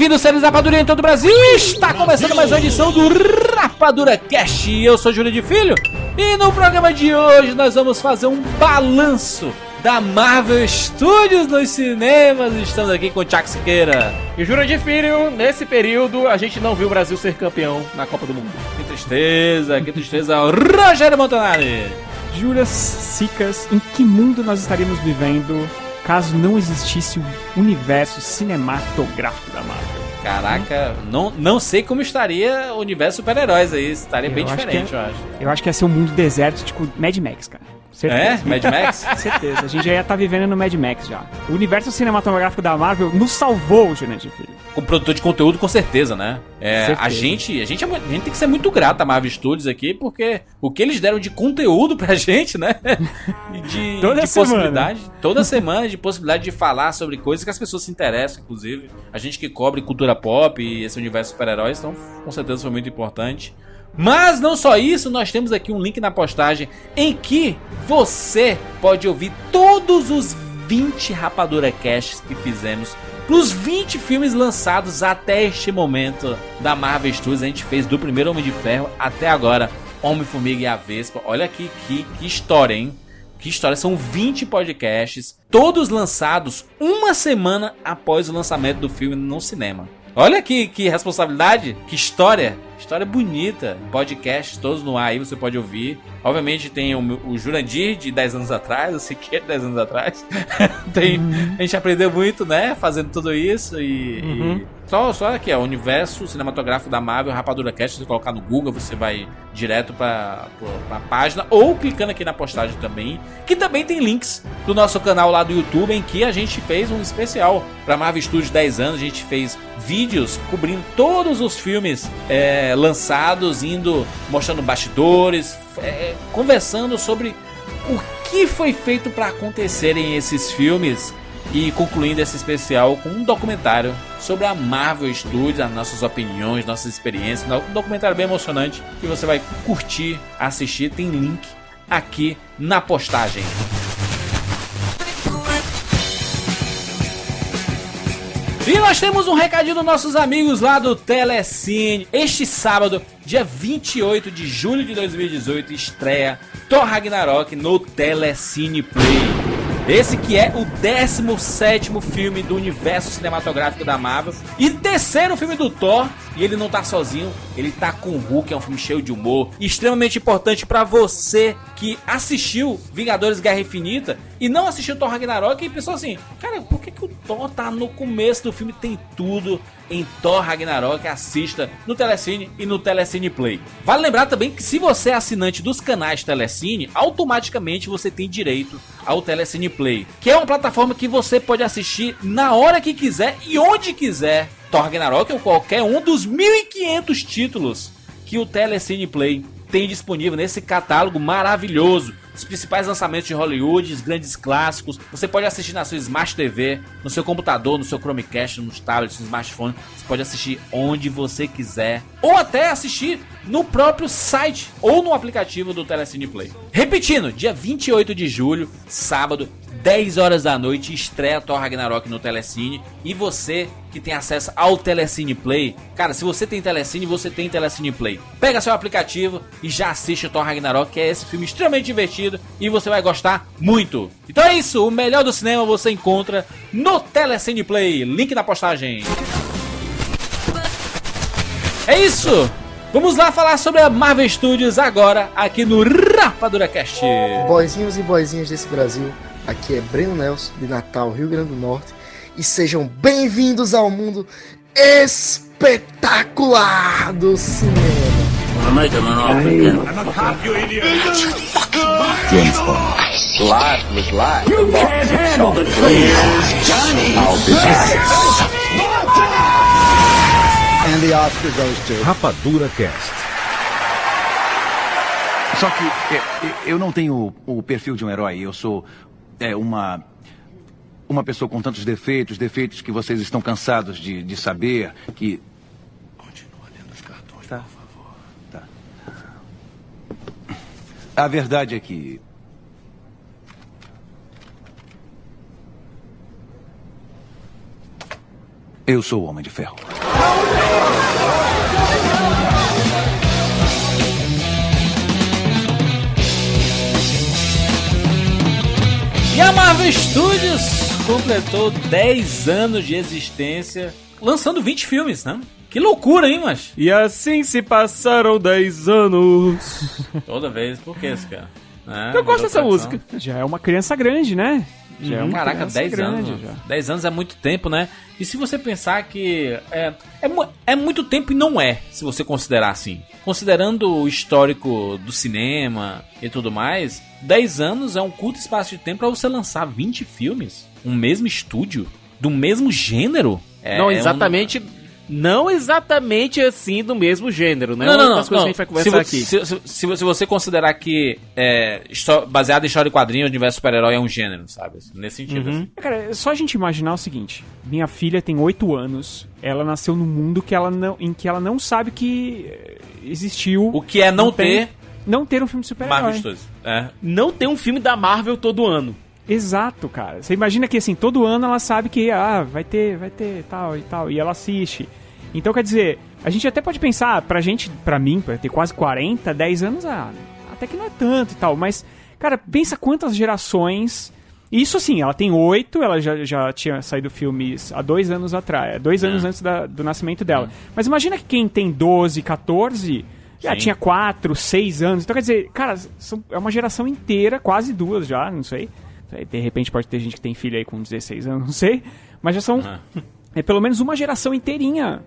Seja bem-vindo, seres Rapadura em todo o Brasil! Está começando mais uma edição do Rapadura Cast. Eu sou Júlio de Filho e no programa de hoje nós vamos fazer um balanço da Marvel Studios nos cinemas. Estamos aqui com o Chuck Siqueira. E Júlio de Filho, nesse período a gente não viu o Brasil ser campeão na Copa do Mundo. Que tristeza, que tristeza. Rogério Montanari. Júlias Sicas, em que mundo nós estaríamos vivendo caso não existisse o universo cinematográfico da Marvel? Caraca, não, não sei como estaria o universo super-heróis aí. Estaria Eu bem diferente, que eu acho. Eu acho que ia ser um mundo deserto, tipo Mad Max, cara. É? Certeza. Mad Max? Certeza, a gente já ia estar vivendo no Mad Max já. O universo cinematográfico da Marvel nos salvou, Jurandir Filho. Como produtor de conteúdo, com certeza, né? É, Certeza. a, gente, a, gente, é a gente tem que ser muito grato a Marvel Studios aqui, porque o que eles deram de conteúdo pra gente, né? E de, Toda de semana. possibilidade. Toda semana, de possibilidade de falar sobre coisas que as pessoas se interessam, inclusive. A gente que cobre cultura pop e esse universo de super-heróis, então com certeza foi muito importante. Mas não só isso, nós temos aqui um link na postagem em que você pode ouvir todos os 20 Rapadura Casts que fizemos Pros 20 filmes lançados até este momento da Marvel Studios, a gente fez do primeiro Homem de Ferro até agora Homem-Formiga e a Vespa. Olha aqui que, que história, hein? Que história, são 20 podcasts, todos lançados uma semana após o lançamento do filme no cinema. Olha que, que responsabilidade, que história. História bonita. Podcasts todos no ar aí, você pode ouvir. Obviamente tem o, o Jurandir de 10 anos atrás, o Siqueira de 10 anos atrás. tem, A gente aprendeu muito, né? Fazendo tudo isso e. e- Só, só aqui, ó, o universo cinematográfico da Marvel, Rapadura Cast, se você colocar no Google, você vai direto pra, pra, pra página, ou clicando aqui na postagem também, que também tem links do nosso canal lá do YouTube, em que a gente fez um especial pra Marvel Studios 10 anos, a gente fez vídeos cobrindo todos os filmes é, lançados, indo, mostrando bastidores, é, conversando sobre o que foi feito pra acontecerem esses filmes e concluindo esse especial com um documentário sobre a Marvel Studios, as nossas opiniões, nossas experiências. Um documentário bem emocionante que você vai curtir, assistir. Tem link aqui na postagem. E nós temos um recadinho dos nossos amigos lá do Telecine. Este sábado, dia 28 de julho de 2018, estreia Thor Ragnarok no Telecine Play. Esse que é o 17º filme do universo cinematográfico da Marvel e terceiro filme do Thor, e ele não tá sozinho, ele tá com o Hulk, é um filme cheio de humor, extremamente importante pra você que assistiu Vingadores Guerra Infinita e não assistiu Thor Ragnarok e pensou assim, cara, por que, que o Thor tá no começo do filme? Tem tudo em Thor Ragnarok, assista no Telecine e no Telecine Play. Vale lembrar também que se você é assinante dos canais Telecine, automaticamente você tem direito ao Telecine Play, que é uma plataforma que você pode assistir na hora que quiser e onde quiser. Thor Ragnarok ou qualquer um dos 1500 títulos que o Telecine Play tem disponível nesse catálogo maravilhoso. Os principais lançamentos de Hollywood, os grandes clássicos. Você pode assistir na sua Smart TV, no seu computador, no seu Chromecast, nos tablets, no smartphone. Você pode assistir onde você quiser. Ou até assistir no próprio site ou no aplicativo do Telecine Play. Repetindo, dia 28 de julho, sábado, 10 horas da noite, estreia Thor Ragnarok no Telecine. E você que tem acesso ao Telecine Play, cara, se você tem Telecine, você tem Telecine Play. Pega seu aplicativo e já assiste o Thor Ragnarok, que é esse filme extremamente divertido e você vai gostar muito. Então é isso, o melhor do cinema você encontra no Telecine Play. Link na postagem. É isso! Vamos lá falar sobre a Marvel Studios agora, aqui no Rapadura Cast. Boizinhos e boizinhas desse Brasil, aqui é Breno Nelson, de Natal, Rio Grande do Norte, e sejam bem-vindos ao mundo espetacular do cinema. And the Oscar goes to. Rapadura Cast. Só que é, eu não tenho o perfil de um herói. Eu sou é, uma uma pessoa com tantos defeitos, defeitos que vocês estão cansados de, de saber que. Continua lendo os cartões, tá. por favor. Tá. A verdade é que eu sou o Homem de Ferro. E a Marvel Studios completou 10 anos de existência, lançando 20 filmes, né? Que loucura, hein, mas? E assim se passaram 10 anos. Toda vez, por que esse cara? É, Eu gosto dessa tradição. música. Já é uma criança grande, né? Já é uma Caraca, criança 10 grande anos. já. 10 anos é muito tempo, né? E se você pensar que é, é, é muito tempo e não é, se você considerar assim. Considerando o histórico do cinema e tudo mais, 10 anos é um curto espaço de tempo pra você lançar 20 filmes, um mesmo estúdio, do mesmo gênero. É, não é um- exatamente. Não exatamente assim do mesmo gênero, né? Não, não, não. não. que a gente vai conversar se, aqui. Se, se, se, você considerar que é, baseado em história de quadrinhos, o universo super-herói é um gênero, sabe? Nesse sentido. Uhum. assim. Cara, é só a gente imaginar o seguinte: minha filha tem 8 anos, ela nasceu num mundo que ela não, em que ela não sabe que eh, existiu. O que é não, tem- ter Não ter um filme de super-herói. É. Não tem um filme da Marvel todo ano. Exato, cara. Você imagina que assim, todo ano ela sabe que ah, vai ter, vai ter tal e tal, e ela assiste. Então quer dizer, a gente até pode pensar, pra gente, pra mim, pra ter quase 40, 10 anos, ah, até que não é tanto e tal, mas, cara, pensa quantas gerações. Isso assim, ela tem oito, ela já, já tinha saído filmes há dois anos atrás, dois anos antes da- do nascimento dela. Mas imagina que quem tem 12, 14, já Sim. tinha 4, 6 anos. Então quer dizer, cara, são- é uma geração inteira, quase duas já, não sei. De repente pode ter gente que tem filho aí com 16 anos, não sei. Mas já são é pelo menos uma geração inteirinha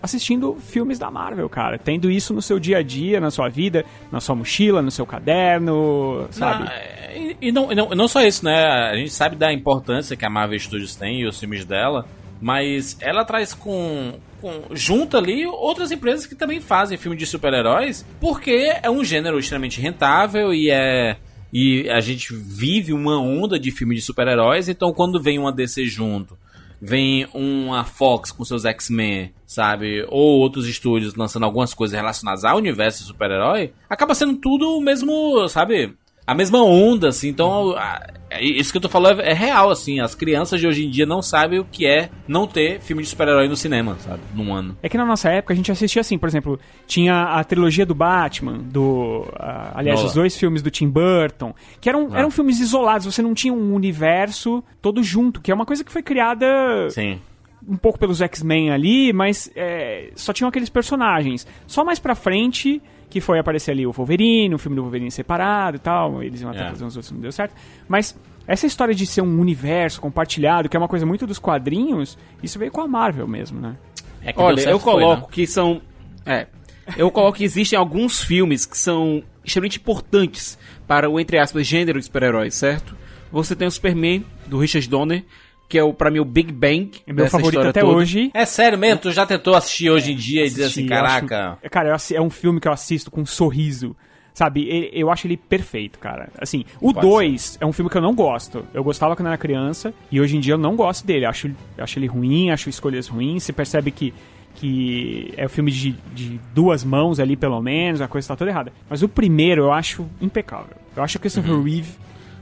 assistindo filmes da Marvel, cara. Tendo isso no seu dia a dia, na sua vida, na sua mochila, no seu caderno, sabe? É, e, não, não, não só isso, né? A gente sabe da importância que a Marvel Studios tem e os filmes dela, mas ela traz com, com junto ali outras empresas que também fazem filme de super-heróis, porque é um gênero extremamente rentável e é e a gente vive uma onda de filme de super-heróis, então quando vem uma DC junto, vem uma Fox com seus X-Men, sabe? Ou outros estúdios lançando algumas coisas relacionadas ao universo super-herói, acaba sendo tudo o mesmo, sabe? A mesma onda, assim. Então, a- é isso que eu tô falando é, é real, assim. As crianças de hoje em dia não sabem o que é não ter filme de super-herói no cinema, sabe? Num ano. É que na nossa época a gente assistia assim, por exemplo, tinha a trilogia do Batman, do. ah, aliás, Nolan. os dois filmes do Tim Burton, que eram, Ah. eram filmes isolados, você não tinha um universo todo junto, que é uma coisa que foi criada Sim. um pouco pelos X-Men ali, mas é, só tinham aqueles personagens. Só mais pra frente que foi aparecer ali o Wolverine, o filme do Wolverine separado e tal, eles iam até É. fazer uns outros, não deu certo. Mas essa história de ser um universo compartilhado, que é uma coisa muito dos quadrinhos, isso veio com a Marvel mesmo, né? É Olha, eu foi, coloco né? que são. É. Eu coloco que existem alguns filmes que são extremamente importantes para o, entre aspas, gênero de super-heróis, certo? Você tem o Superman, do Richard Donner, que é o, pra mim o Big Bang. É meu favorito até toda. hoje. É sério mesmo? Tu já tentou assistir hoje em dia e dizer assim, eu acho- caraca... cara, eu é um filme que eu assisto com um sorriso. Sabe, eu acho ele perfeito, cara. Assim, o Pode 2 é um filme que eu não gosto. Eu gostava quando era criança e hoje em dia eu não gosto dele. Acho, acho ele ruim, acho escolhas ruins. Você percebe que, que é um filme de, de duas mãos ali, pelo menos, a coisa tá toda errada. Mas o primeiro eu acho impecável. Eu acho que o Christopher Reeve,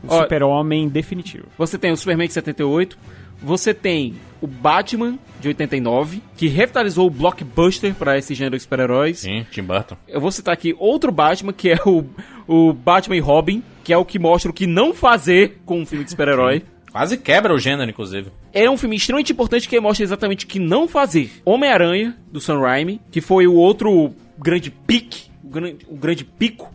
o super-homem definitivo. Você tem o Superman de 78. Você tem o Batman de 89, que revitalizou o blockbuster para esse gênero de super-heróis. Sim, Tim Burton. Eu vou citar aqui outro Batman, que é o, o Batman e Robin, que é o que mostra o que não fazer com um filme de super-herói. Quase quebra o gênero, inclusive. É um filme extremamente importante que mostra exatamente o que não fazer. Homem-Aranha, do Sam Raimi, que foi o outro grande pique, o grande, o grande pico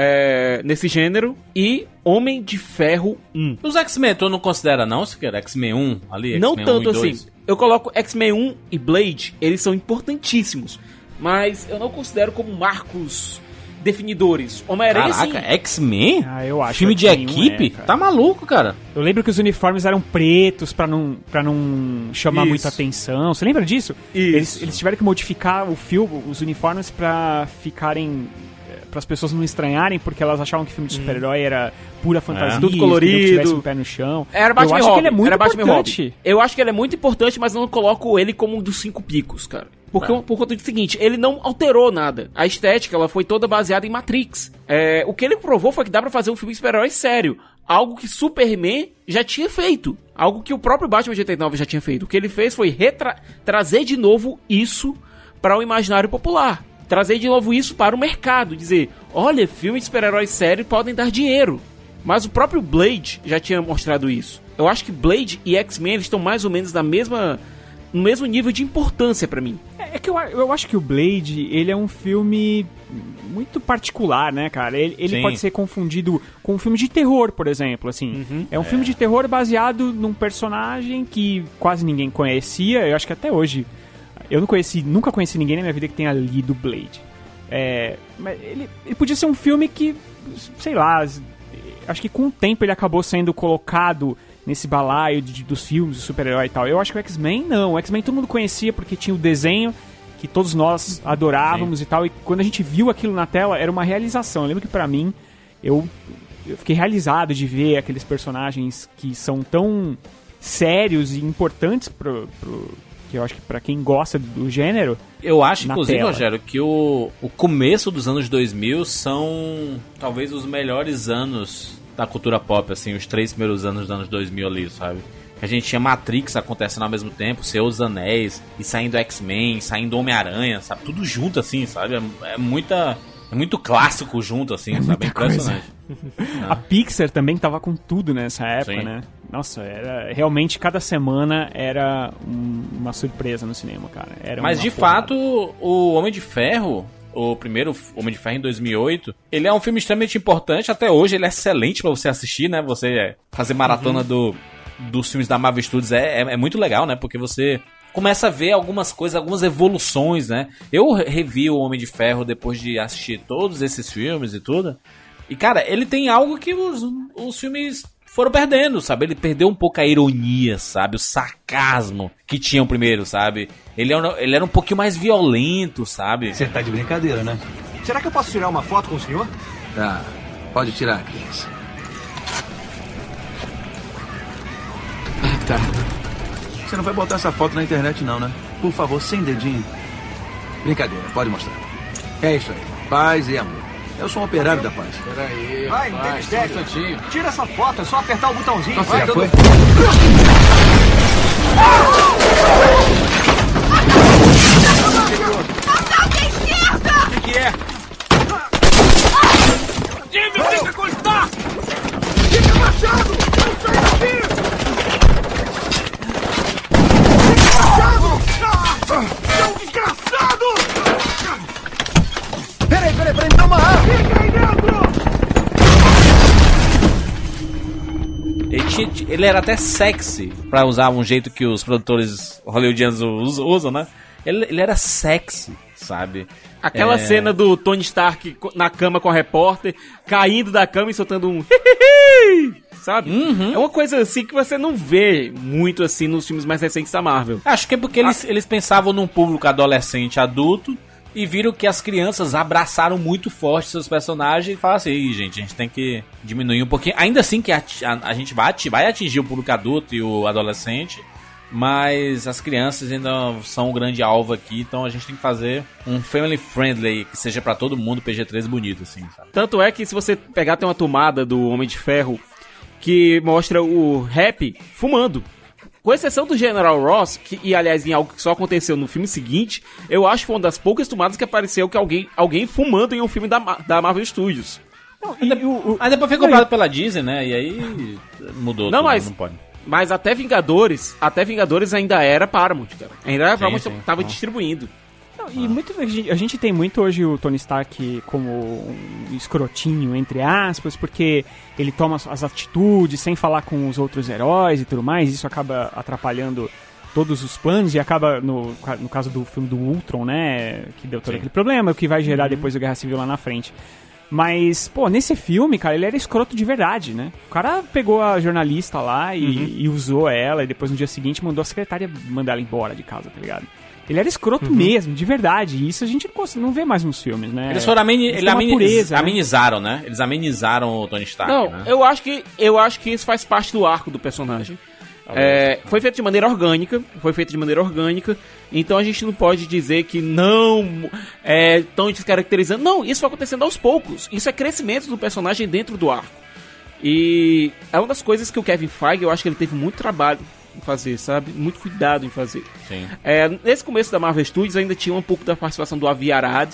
é, nesse gênero. E Homem de Ferro 1. Os X-Men, tu não considera não, Siqueira? X-Men 1 ali? Não X-Men 1 tanto e 2? assim. Eu coloco X-Men 1 e Blade, eles são importantíssimos, mas eu não considero como marcos definidores. Homem-Aranha. Caraca, X-Men? Ah, eu acho Filme de que X-Men equipe? é, tá maluco, cara. Eu lembro que os uniformes eram pretos pra não, pra não chamar Isso. muita atenção. Você lembra disso? Isso. Eles, eles tiveram que modificar o filme, os uniformes pra ficarem. Para as pessoas não estranharem, porque elas achavam que filme de super-herói era pura fantasia, Tudo que não colorido. tivesse um pé no chão. Era Batman eu acho Robin. que ele é muito era Batman importante. Eu acho que ele é muito importante, mas eu não coloco ele como um dos cinco picos, cara. Porque, por conta do seguinte, ele não alterou nada. A estética, ela foi toda baseada em Matrix. É, o que ele provou foi que dá pra fazer um filme de super-herói sério. Algo que Superman já tinha feito. Algo que o próprio Batman de 89 já tinha feito. O que ele fez foi retra- trazer de novo isso para o imaginário popular. Trazer de novo isso para o mercado. Dizer, olha, filmes de super-heróis sérios podem dar dinheiro. Mas o próprio Blade já tinha mostrado isso. Eu acho que Blade e X-Men estão mais ou menos na mesma no mesmo nível de importância pra mim. É é que eu, eu acho que o Blade, ele é um filme muito particular, né, cara? Ele, ele pode ser confundido com um filme de terror, por exemplo, assim. É um filme de terror baseado num personagem que quase ninguém conhecia. Eu acho que até hoje eu não conheci, nunca conheci ninguém na minha vida que tenha lido Blade. É, mas ele, ele podia ser um filme que, sei lá, acho que com o tempo ele acabou sendo colocado nesse balaio de- dos filmes de super-herói e tal. Eu acho que o X-Men não. O X-Men todo mundo conhecia porque tinha o desenho que todos nós adorávamos e tal. E quando a gente viu aquilo na tela, era uma realização. Eu lembro que pra mim, eu, eu fiquei realizado de ver aqueles personagens que são tão sérios e importantes pro, pro- que eu acho que pra quem gosta do gênero. Eu acho, inclusive, tela. Rogério, que o, o começo dos anos 2000 são talvez os melhores anos da cultura pop, assim, os três primeiros anos dos anos 2000 ali, sabe? A gente tinha Matrix acontecendo ao mesmo tempo, Seus Anéis, e saindo X-Men, saindo Homem-Aranha, sabe? Tudo junto, assim, sabe? É, é muita... É muito clássico junto, assim, sabe? É impressionante. A Pixar também tava com tudo nessa época, Sim. né? Nossa, era realmente cada semana era um- uma surpresa no cinema, cara. Era Mas de porrada. fato, o Homem de Ferro, o primeiro Homem de Ferro em 2008, ele é um filme extremamente importante. Até hoje ele é excelente pra você assistir, né? Você é, fazer maratona do, dos filmes da Marvel Studios é, é, é muito legal, né? Porque você começa a ver algumas coisas, algumas evoluções, né? Eu re- revi o Homem de Ferro depois de assistir todos esses filmes e tudo. E, cara, ele tem algo que os, os filmes foram perdendo, sabe? Ele perdeu um pouco a ironia, sabe? O sarcasmo que tinha o primeiro, sabe? Ele era, ele era um pouquinho mais violento, sabe? Você tá de brincadeira, né? Será que eu posso tirar uma foto com o senhor? Tá. Pode tirar, criança. Tá. Você não vai botar essa foto na internet, não, né? Por favor, sem dedinho. Brincadeira, pode mostrar. É isso aí. Paz e amor. Eu sou um operário da paz. Vai, não tem mistério. Tira essa foto, é só apertar o botãozinho. Já Vai, foi? O que, que é? Jimmy, fica com está! Fica machado! Não sai daqui! Fica machado! Ah, Seu desgraçado! Peraí, peraí, peraí, me dá uma arma! Fica aí dentro! Ele, tinha- ele era até sexy, pra usar um jeito que os produtores hollywoodianos us- usam, né? Ele, ele era sexy, sabe? Aquela É. cena do Tony Stark na cama com a repórter, caindo da cama e soltando um sabe? Uhum. É uma coisa assim que você não vê muito assim nos filmes mais recentes da Marvel. Acho que é porque eles, eles pensavam num público adolescente adulto e viram que as crianças abraçaram muito forte seus personagens e falaram assim, "Ih, gente, a gente tem que diminuir um pouquinho. Ainda assim que a, a, a gente vai, ati- vai atingir o público adulto e o adolescente, mas as crianças ainda são um grande alvo aqui, então a gente tem que fazer um family friendly que seja pra todo mundo, PG-13 bonito, assim, sabe? Tanto é que se você pegar tem uma tomada do Homem de Ferro que mostra o rap fumando. Com exceção do General Ross, que, e aliás em algo que só aconteceu no filme seguinte, eu acho que foi uma das poucas tomadas que apareceu que alguém, alguém fumando em um filme da, da Marvel Studios. E o- o- Aí depois foi comprado pela Disney, né? E aí mudou Não, tudo, mas- não pode. Mas até Vingadores, até Vingadores ainda era Paramount, cara. Ainda era Paramount, sim. tava distribuindo. Não, e muito, a, gente, a gente tem muito hoje o Tony Stark como um escrotinho, entre aspas, porque ele toma as- atitudes sem falar com os outros heróis e tudo mais, isso acaba atrapalhando todos os planos e acaba, no, no caso do filme do Ultron, né? Que deu todo Sim. aquele problema, o que vai gerar Uhum. depois da Guerra Civil lá na frente. Mas, pô, nesse filme, cara, ele era escroto de verdade, né? O cara pegou a jornalista lá e, Uhum. e usou ela, e depois no dia seguinte mandou a secretária mandar ela embora de casa, tá ligado? Ele era escroto Uhum. mesmo, de verdade. E isso a gente não, vê mais nos filmes, né? Eles foram ameni Eles ele têm uma ameni- pureza, né? amenizaram, né? Eles amenizaram o Tony Stark, Não, né? eu acho que eu acho que isso faz parte do arco do personagem. É, foi feito de maneira orgânica, foi feito de maneira orgânica, então a gente não pode dizer que não é tão descaracterizando. Não, isso vai acontecendo aos poucos. Isso é crescimento do personagem dentro do arco. E é uma das coisas que o Kevin Feige, eu acho que ele teve muito trabalho em fazer, sabe? Muito cuidado em fazer. Sim. É, nesse começo da Marvel Studios ainda tinha um pouco da participação do Avi Arad,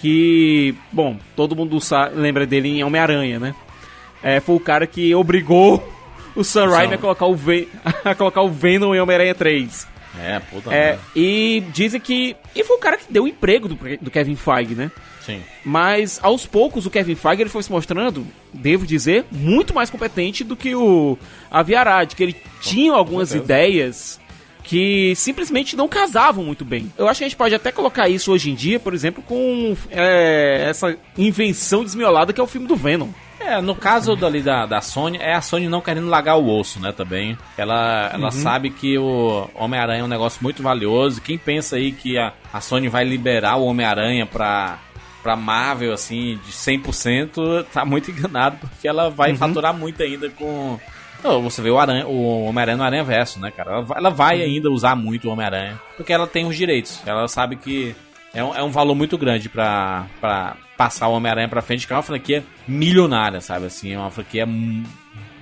que, bom, todo mundo sa- lembra dele em Homem-Aranha, né? É, foi o cara que obrigou o Sam Raimi a colocar o, a colocar o Venom em Homem-Aranha 3. É, puta É, merda. e dizem que... E foi o cara que deu o emprego do, do Kevin Feige, né? Sim. Mas aos poucos o Kevin Feige ele foi se mostrando, devo dizer, muito mais competente do que o Avi Arad, que ele tinha algumas ideias que simplesmente não casavam muito bem. Eu acho que a gente pode até colocar isso hoje em dia, por exemplo, com é, essa invenção desmiolada que é o filme do Venom. É, no caso dali da, da Sony, é a Sony não querendo largar o osso, né, também. Ela, ela sabe que o Homem-Aranha é um negócio muito valioso. Quem pensa aí que a, a Sony vai liberar o Homem-Aranha pra, pra Marvel, assim, de 100%, tá muito enganado, porque ela vai faturar muito ainda com... Você vê o, Aranha, o Homem-Aranha no Aranha Verso, né, cara? Ela vai, ela vai ainda usar muito o Homem-Aranha, porque ela tem os direitos. Ela sabe que é um, é um valor muito grande pra, pra passar o Homem-Aranha pra frente, que é uma franquia milionária, sabe? Assim, é uma franquia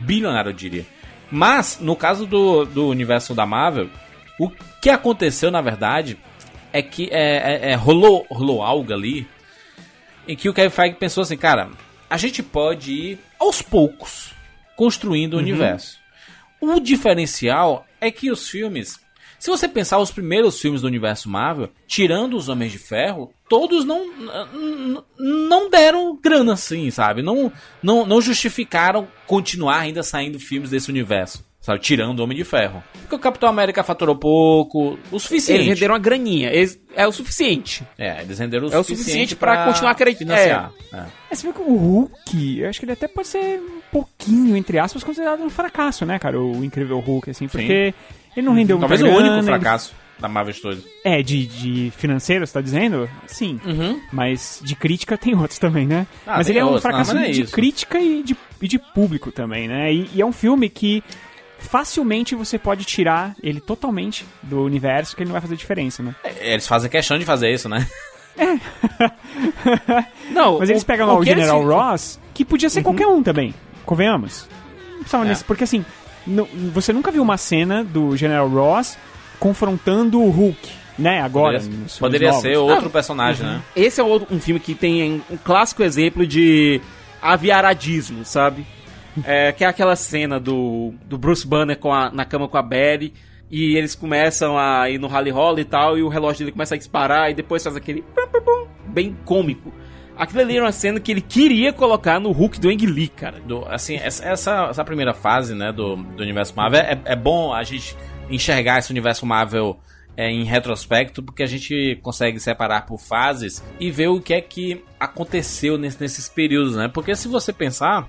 bilionária, eu diria. Mas, no caso do, do universo da Marvel, o que aconteceu, na verdade, é que é, é- é, rolou, rolou algo ali em que o Kevin Feige pensou assim, cara, a gente pode ir aos poucos construindo o universo. O diferencial é que os filmes, se você pensar os primeiros filmes do universo Marvel, tirando os Homens de Ferro, todos não não deram grana assim, sabe? Não, não, não justificaram continuar ainda saindo filmes desse universo. Sabe, tirando o Homem de Ferro. Porque o Capitão América faturou pouco, o suficiente. Eles renderam uma graninha, eles- é o suficiente. É, eles renderam o É o suficiente, suficiente pra continuar acreditando. financiar. É. É, você vê que o Hulk, eu acho que ele até pode ser um pouquinho, entre aspas, considerado um fracasso, né, cara? O incrível Hulk, assim, porque ele não rendeu Talvez muita o grana, único ele- fracasso da Marvel Studios. É, de, de financeiro, você tá dizendo? Sim. Uhum. Mas de crítica tem outros também, né? Ah, mas tem ele é um outros, não, fracasso mas não é de isso. crítica e de, e de público também, né? E, e é um filme que facilmente você pode tirar ele totalmente do universo, que ele não vai fazer diferença, né? É, Eles fazem questão de fazer isso, né? Não, Mas eles pegam lá o, que eles General fi- Ross, que podia ser qualquer um também, convenhamos. Não precisava É. nesse- porque assim, nu- você nunca viu uma cena do General Ross confrontando o Hulk, né? Agora. Poderia, poderia ser outro personagem, né? Esse é outro, um filme que tem um clássico exemplo de aviaradismo, sabe? É, que é aquela cena do, do Bruce Banner com a- na cama com a Betty e eles começam a ir no rally roll e tal e o relógio dele começa a disparar e depois faz aquele bem cômico. Aquilo ali era uma cena que ele queria colocar no Hulk do Ang Lee, cara. Do, assim, essa, essa, essa primeira fase, né, do, do universo Marvel, é, é bom a gente enxergar esse universo Marvel é, em retrospecto, porque a gente consegue separar por fases e ver o que é que aconteceu nesse- nesses períodos, né? Porque se você pensar,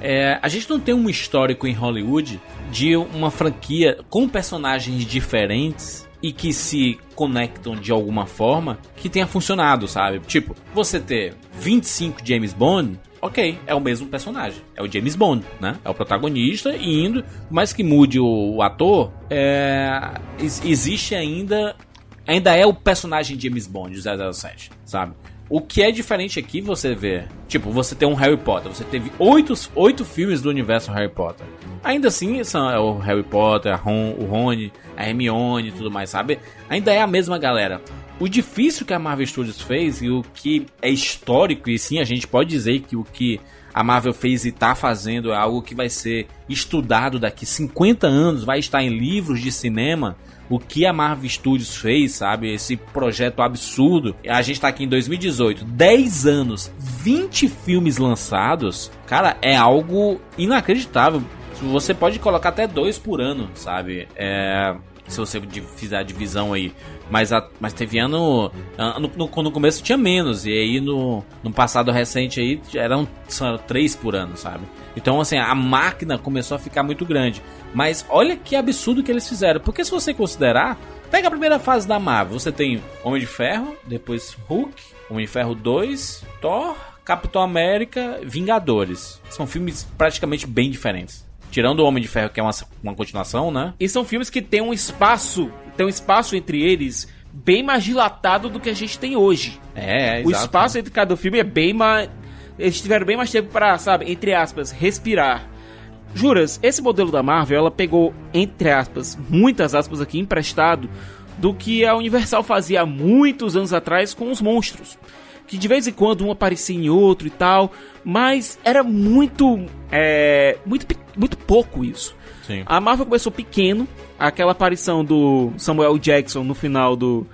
é, a gente não tem um histórico em Hollywood de uma franquia com personagens diferentes e que se conectam de alguma forma que tenha funcionado, sabe? Tipo, você ter 25 James Bond, ok, é o mesmo personagem. É o James Bond, né? É o protagonista e indo, mais que mude o, ator, é, ex- existe ainda. Ainda é o personagem James Bond, o 007, sabe? O que é diferente aqui, você vê. Tipo, você tem um Harry Potter. Você teve oito, oito filmes do universo Harry Potter. Ainda assim, são é o Harry Potter, a Ron, o Rony, a Hermione e tudo mais, sabe? Ainda é a mesma galera. O difícil que a Marvel Studios fez e o que é histórico, e sim, a gente pode dizer que o que a Marvel fez e tá fazendo é algo que vai ser estudado daqui 50 anos, vai estar em livros de cinema o que a Marvel Studios fez, sabe? Esse projeto absurdo. A gente tá aqui em 2018, 10 anos, 20 filmes lançados. Cara, é algo inacreditável. Você pode colocar até dois por ano, sabe? É, Se você fizer a divisão aí. Mas, a- mas teve ano, ano no, no começo tinha menos. E aí no, no passado recente aí eram só três por ano, sabe? Então, assim, a máquina começou a ficar muito grande. Mas olha que absurdo que eles fizeram. Porque se você considerar, pega a primeira fase da Marvel. Você tem Homem de Ferro, depois Hulk, Homem de Ferro 2, Thor, Capitão América, Vingadores. São filmes praticamente bem diferentes. Tirando o Homem de Ferro, que é uma, uma continuação, né? E são filmes que têm um espaço, tem um espaço entre eles bem mais dilatado do que a gente tem hoje. É, é o exato. espaço entre cada filme é bem mais. Eles tiveram bem mais tempo pra, sabe, entre aspas, respirar. Juras, esse modelo da Marvel, ela pegou, entre aspas, muitas aspas aqui, emprestado do que a Universal fazia há muitos anos atrás com os monstros. Que de vez em quando um aparecia em outro e tal, mas era muito. É, muito, muito pouco isso. Sim. A Marvel começou pequeno, aquela aparição do Samuel Jackson no final do.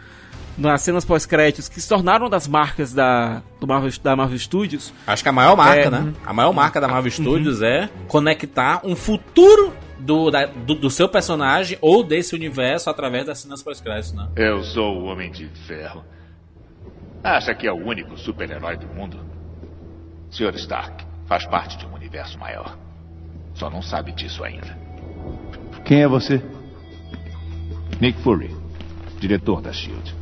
nas cenas pós-créditos, que se tornaram das marcas da, do Marvel, da Marvel Studios. Acho que a maior marca, É. né? A maior marca da Marvel Studios é conectar um futuro do, da- do, do seu personagem ou desse universo através das cenas pós-créditos, né? Eu sou o Homem de Ferro. Acha que é o único super-herói do mundo? Sr. Stark faz parte de um universo maior. Só não sabe disso ainda. Quem é você? Nick Fury, diretor da SHIELD.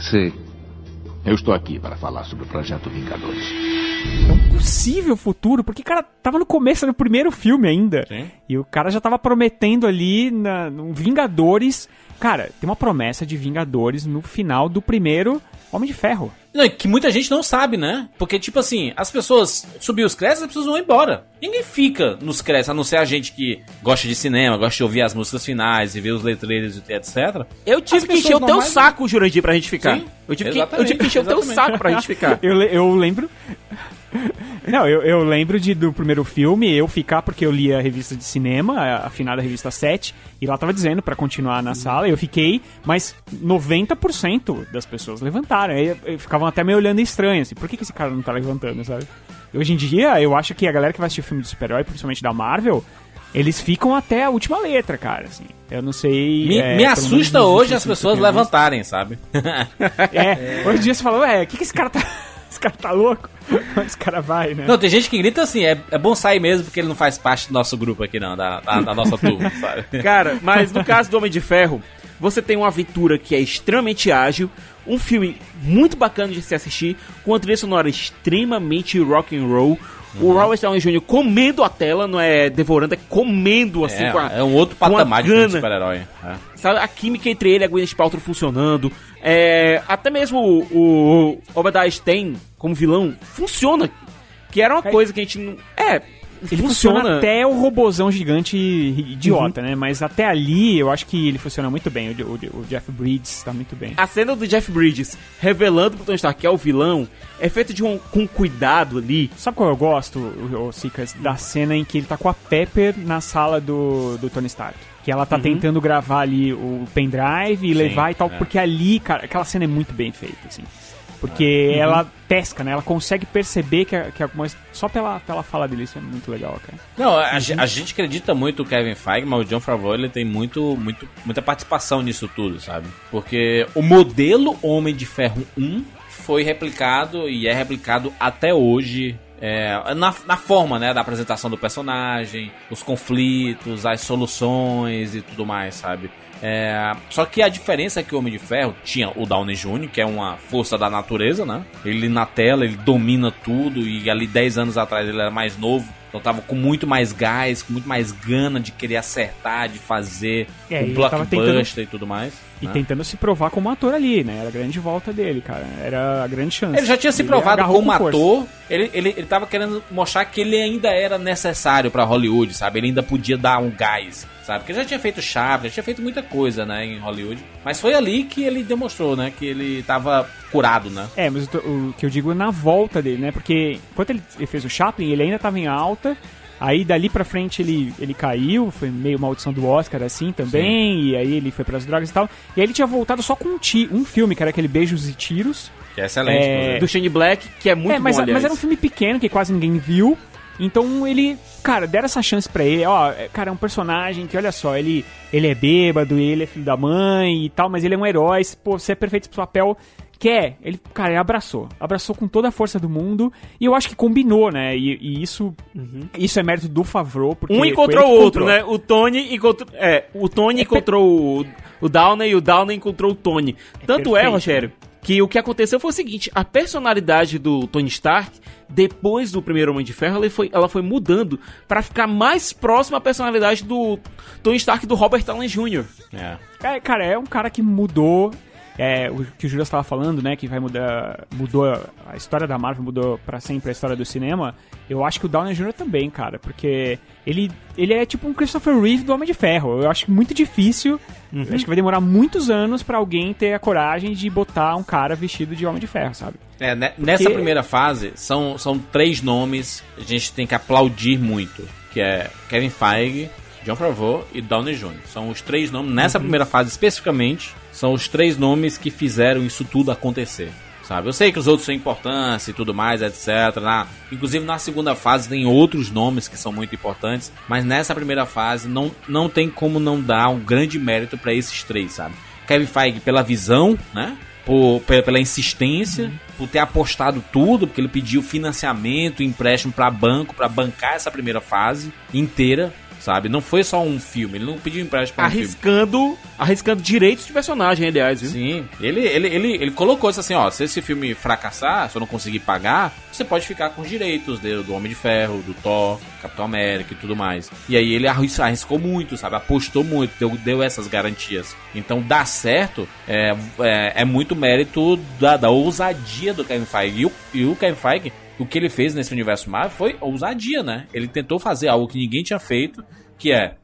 Sei. Eu estou aqui para falar sobre o projeto Vingadores. É um possível futuro, porque, cara, tava no começo do primeiro filme ainda. Sim. E o cara já tava prometendo ali na, no Vingadores. Cara, tem uma promessa de Vingadores no final do primeiro Homem de Ferro. Não, que muita gente não sabe, né? Porque, tipo assim, as pessoas subir os créditos, as pessoas vão embora. Ninguém fica nos créditos, a não ser a gente que gosta de cinema, gosta de ouvir as músicas finais e ver os letreiros e etc. Eu tive que encher o teu saco, Jurandir, pra gente ficar. Sim, eu, tive que, eu tive que encher o teu saco pra gente ficar. Eu, eu lembro. Não, eu, eu lembro de, do primeiro filme eu ficar porque eu li a revista de cinema, a, a finada revista 7, e lá tava dizendo pra continuar na sala, eu fiquei, mas 90% das pessoas levantaram. Aí ficavam até meio olhando estranho, assim, por que, que esse cara não tá levantando, sabe? Hoje em dia, eu acho que a galera que vai assistir filme de super-herói, principalmente da Marvel, eles ficam até a última letra, cara, assim. Eu não sei. Me, é, me assusta hoje as pessoas vi. levantarem, sabe? É, hoje em dia você fala, ué, o que, que esse cara tá. Esse cara tá louco? Esse cara vai, né? Não, tem gente que grita assim, é, é bom sair mesmo porque ele não faz parte do nosso grupo aqui, não, da, da, da nossa turma, sabe? Cara, mas no caso do Homem de Ferro, você tem uma aventura que é extremamente ágil, um filme muito bacana de se assistir, com uma trilha sonora extremamente rock and roll. O Uhum. Robert Downey Jr. comendo a tela, não é devorando, é comendo assim É, com a, é um outro patamar de super-herói. é. Sabe, a química entre ele e a Gwyneth Paltrow funcionando. É, até mesmo o, o Obadiah Stane, como vilão, funciona. Que era uma É. coisa que a gente não... É, Ele funciona, até o robozão gigante idiota, né? Mas até ali eu acho que ele funciona muito bem. O, o- o Jeff Bridges tá muito bem. A cena do Jeff Bridges revelando pro Tony Stark que é o vilão é feita de um, com cuidado ali. Sabe qual eu gosto, o, o Sicas? Da cena em que ele tá com a Pepper na sala do, do Tony Stark. Que ela tá tentando gravar ali o pendrive e levar e tal. é. Porque ali, cara, aquela cena é muito bem feita, assim. Porque ela pesca, né? Ela consegue perceber que, a- que alguma só pela, pela fala dele, isso é muito legal, cara. Não, a, ge- a gente acredita muito no Kevin Feige, mas o John Favreau ele tem muito, muito, muita participação nisso tudo, sabe? Porque o modelo Homem de Ferro 1 foi replicado e é replicado até hoje é, na, na forma né, da apresentação do personagem, os conflitos, as soluções e tudo mais, sabe? É, só que a diferença é que o Homem de Ferro tinha o Downey Jr., que é uma força da natureza, né? Ele na tela, ele domina tudo e ali 10 anos atrás ele era mais novo, então tava com muito mais gás, com muito mais gana de querer acertar, de fazer É, um blockbuster e tudo mais. E né? tentando se provar como ator ali, né? Era a grande volta dele, cara. Era a grande chance. Ele já tinha se Ele provado como com ator. Ele, ele, ele tava querendo mostrar que ele ainda era necessário pra Hollywood, sabe? Ele ainda podia dar um gás, sabe? Porque ele já tinha feito Chaves, já tinha feito muita coisa, né, em Hollywood. Mas foi ali que ele demonstrou, né, que ele tava curado, né? É, mas o que eu digo é na volta dele, né? Porque enquanto ele, ele fez o Chaplin, ele ainda tava em alta. Aí dali pra frente ele, ele caiu, foi meio maldição do Oscar assim também, e aí ele foi pras drogas e tal. E aí ele tinha voltado só com um, ti, um filme, que era aquele Beijos e Tiros. Que é excelente. É. Do Shane Black, que é muito é, mas, bom, aliás. mas era um filme pequeno que quase ninguém viu. Então ele cara, deram essa chance pra ele. Ó, é, cara, é um personagem que, olha só, ele, ele é bêbado, ele é filho da mãe e tal, mas ele é um herói. Pô, você é perfeito pro papel. Quer? Ele, cara, ele abraçou. Abraçou com toda a força do mundo. E eu acho que combinou, né? E, e isso, isso é mérito do Favreau. Porque Um encontrou o outro, comprou. né? O Tony encontrou. É, o Tony encontrou o, o Downey e o Downey encontrou o Tony. Tanto é, perfeito, Rogério, que o que aconteceu foi o seguinte: a personalidade do Tony Stark, depois do primeiro Homem de Ferro, ela foi, ela foi mudando pra ficar mais próxima à personalidade do Tony Stark e do Robert Downey Jr. É. É, cara, é um cara que mudou. É, o que o Júlio estava falando, né? Que vai mudar. Mudou a- história da Marvel, mudou pra sempre a história do cinema. Eu acho que o Downey Jr. também, cara. Porque ele, ele é tipo um Christopher Reeve do Homem de Ferro. Eu acho muito difícil. Uhum. Acho que vai demorar muitos anos pra alguém ter a coragem de botar um cara vestido de Homem de Ferro, sabe? É, né, nessa Porque- primeira fase, são, são três nomes que a gente tem que aplaudir muito. Que é Kevin Feige, John Favreau e Downey Jr. São os três nomes, nessa primeira fase especificamente, são os três nomes que fizeram isso tudo acontecer. Sabe? Eu sei que os outros têm importância e tudo mais, etc. Na, inclusive na segunda fase tem outros nomes que são muito importantes, mas nessa primeira fase não, não tem como não dar um grande mérito pra esses três, sabe? Kevin Feige pela visão, né? Por, pe- pela insistência, por ter apostado tudo, porque ele pediu financiamento, empréstimo pra banco pra bancar essa primeira fase inteira, sabe? Não foi só um filme, ele não pediu empréstimo pra um filme. Arriscando, arriscando direitos de personagem, aliás, viu? Sim, ele, ele, ele, ele colocou isso assim, ó, se esse filme fracassar, se eu não conseguir pagar, você pode ficar com os direitos dele, do Homem de Ferro, do Thor, Capitão América e tudo mais. E aí ele arris- arriscou muito, sabe? Apostou muito, deu, deu essas garantias. Então dar certo é, é, é muito mérito da, da ousadia do Kevin Feige. E o, e o Kevin Feige, o que ele fez nesse universo Marvel foi ousadia, né? Ele tentou fazer algo que ninguém tinha feito, que é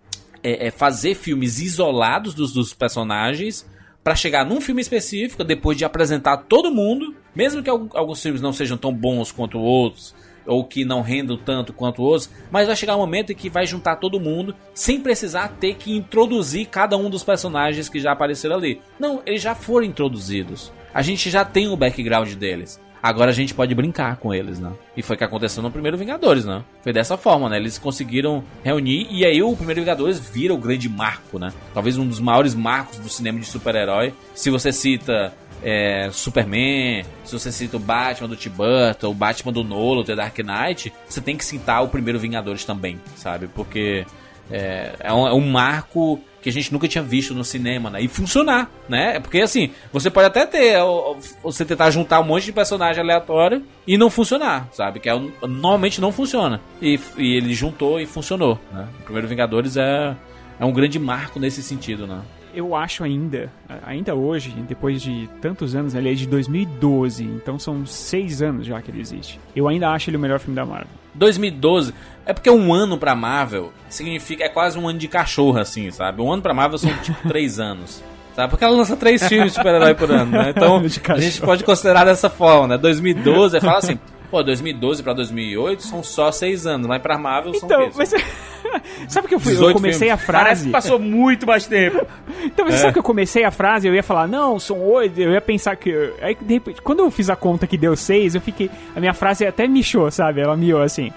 é, é fazer filmes isolados dos, dos personagens pra chegar num filme específico depois de apresentar todo mundo, mesmo que alguns filmes não sejam tão bons quanto outros ou que não rendam tanto quanto outros, mas vai chegar um momento em que vai juntar todo mundo sem precisar ter que introduzir cada um dos personagens que já apareceram ali. Não, eles já foram introduzidos. A gente já tem o background deles. Agora a gente pode brincar com eles, né? E foi o que aconteceu no primeiro Vingadores, né? Foi dessa forma, né? Eles conseguiram reunir e aí o primeiro Vingadores vira o grande marco, né? Talvez um dos maiores marcos do cinema de super-herói. Se você cita é, Superman, se você cita o Batman do Tim Burton, o Batman do Nolan, The Dark Knight, você tem que citar o primeiro Vingadores também, sabe? Porque é, é, um, é um marco que a gente nunca tinha visto no cinema, né? E funcionar, né? Porque assim, você pode até ter, ó, você tentar juntar um monte de personagem aleatório e não funcionar, sabe? Que é, normalmente não funciona. E, e ele juntou e funcionou, né? O primeiro Vingadores é, é um grande marco nesse sentido, né? Eu acho ainda, ainda hoje, depois de tantos anos, ele é de 2012, então são seis anos já que ele existe. Eu ainda acho ele o melhor filme da Marvel. 2012 é porque um ano pra Marvel significa é quase um ano de cachorro assim, sabe? Um ano pra Marvel são tipo três anos. Sabe? Porque ela lança três filmes de super-herói por ano, né? Então a gente pode considerar dessa forma, né? 2012 é fala assim, pô, 2012 pra 2008 são só seis anos, mas pra Marvel são Então, mas sabe que eu fui, eu 18 comecei filmes. a Parece frase. que passou muito mais tempo. Então, você sabe que eu comecei a frase, eu ia falar, não, são oito, eu ia pensar que. Aí, de repente, quando eu fiz a conta que deu seis, eu fiquei. A minha frase até michou, sabe? Ela miou assim.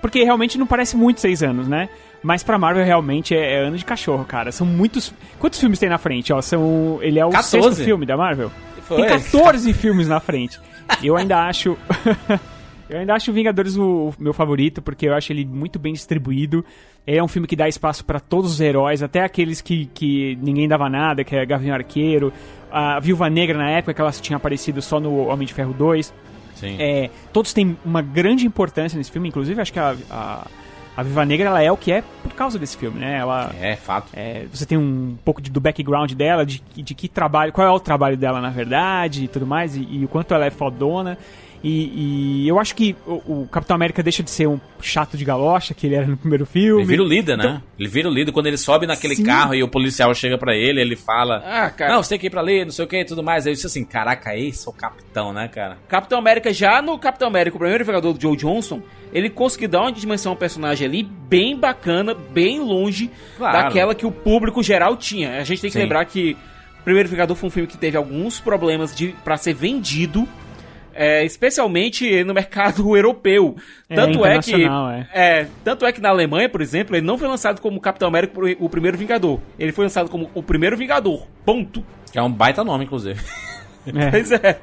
Porque realmente não parece muito seis anos, né? Mas pra Marvel realmente é, é ano de cachorro, cara. São muitos. Quantos filmes tem na frente? Ó, são. Ele é o 14. sexto filme da Marvel? Foi. Tem 14 filmes na frente. Eu ainda acho. eu ainda acho Vingadores o, o meu favorito, porque eu acho ele muito bem distribuído. É um filme que dá espaço pra todos os heróis, até aqueles que, que ninguém dava nada, que é Gavião Arqueiro, a Viúva Negra na época que ela tinha aparecido só no Homem de Ferro 2. Sim. É, todos têm uma grande importância nesse filme, inclusive acho que a, a, a Viúva Negra ela é o que é por causa desse filme, né? Ela, É, fato. é, você tem um pouco de- do background dela, de, que- de que trabalho, qual é o trabalho dela na verdade e tudo mais, e, e o quanto ela é fodona. E, e eu acho que o, o Capitão América deixa de ser um chato de galocha que ele era no primeiro filme. Ele vira o líder, né? Ele vira o líder quando ele sobe naquele Sim. carro e o policial chega pra ele, ele fala: Ah, cara. Não, você tem que ir pra ali, não sei o que e tudo mais. Aí eu disse assim: Caraca, esse é o capitão, né, cara? Capitão América, já no Capitão América, o primeiro Vingador do Joe Johnson, ele conseguiu dar uma dimensão ao personagem ali bem bacana, bem longe Claro. daquela que o público geral tinha. A gente tem que Sim. lembrar que o primeiro Vingador foi um filme que teve alguns problemas de para ser vendido. É, especialmente no mercado europeu. É, Tanto é, que. é. É, tanto é que na Alemanha, por exemplo, ele não foi lançado como Capitão América o primeiro Vingador. Ele foi lançado como o primeiro Vingador. Ponto. Que é um baita nome, inclusive. É. Pois é.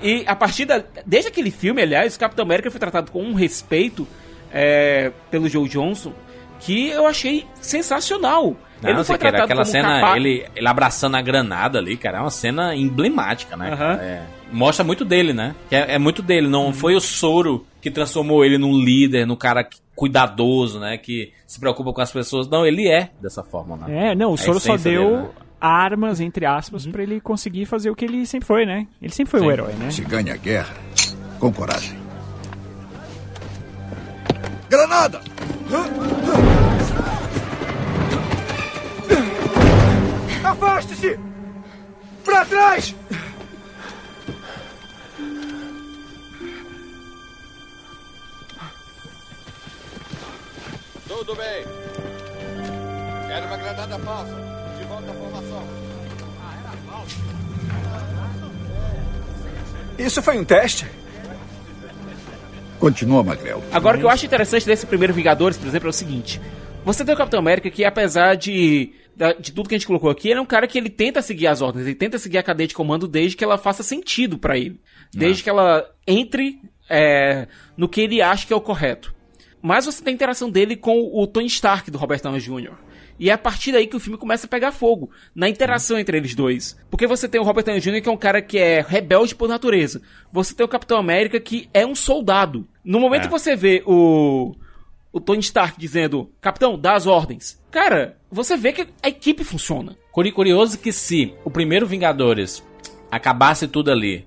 E a partir da. Desde aquele filme, aliás, o Capitão América foi tratado com um respeito é, pelo Joe Johnson que eu achei sensacional. Não, ele não sei foi que era tratado aquela como cena, capa- ele, ele abraçando a granada ali, cara, é uma cena emblemática, né? Aham. Mostra muito dele, né? Que é, é muito dele, não Uhum. foi o Soro que transformou ele num líder, num cara cuidadoso, né? Que se preocupa com as pessoas. Não, ele é dessa forma, né? É, não, o Soro só deu dele, né? armas, entre aspas, pra ele conseguir fazer o que ele sempre foi, né? Ele sempre foi Sim. o herói, né? Se ganha a guerra com coragem. Granada! Afaste-se! Pra trás! Tudo bem. Quero uma granada falsa. De volta à formação. Isso foi um teste? Continua, Magrel. Agora, o que eu acho interessante desse primeiro Vingadores, por exemplo, é o seguinte: você tem o Capitão América que, apesar de, de tudo que a gente colocou aqui, ele é um cara que ele tenta seguir as ordens, ele tenta seguir a cadeia de comando desde que ela faça sentido pra ele, desde que ela entre é, no que ele acha que é o correto. Mas você tem a interação dele com o Tony Stark do Robert Downey Jr. E é a partir daí que o filme começa a pegar fogo, na interação entre eles dois. Porque você tem o Robert Downey Jr., que é um cara que é rebelde por natureza. Você tem o Capitão América, que é um soldado. No momento É. que você vê o, o Tony Stark dizendo, Capitão, dá as ordens. Cara, você vê que a equipe funciona. Curi- Curioso que se o primeiro Vingadores acabasse tudo ali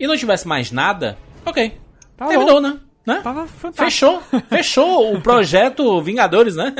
e não tivesse mais nada, ok. Tá Terminou, bom. né? Né? Tava fantástico. Fechou. Fechou o projeto Vingadores, né?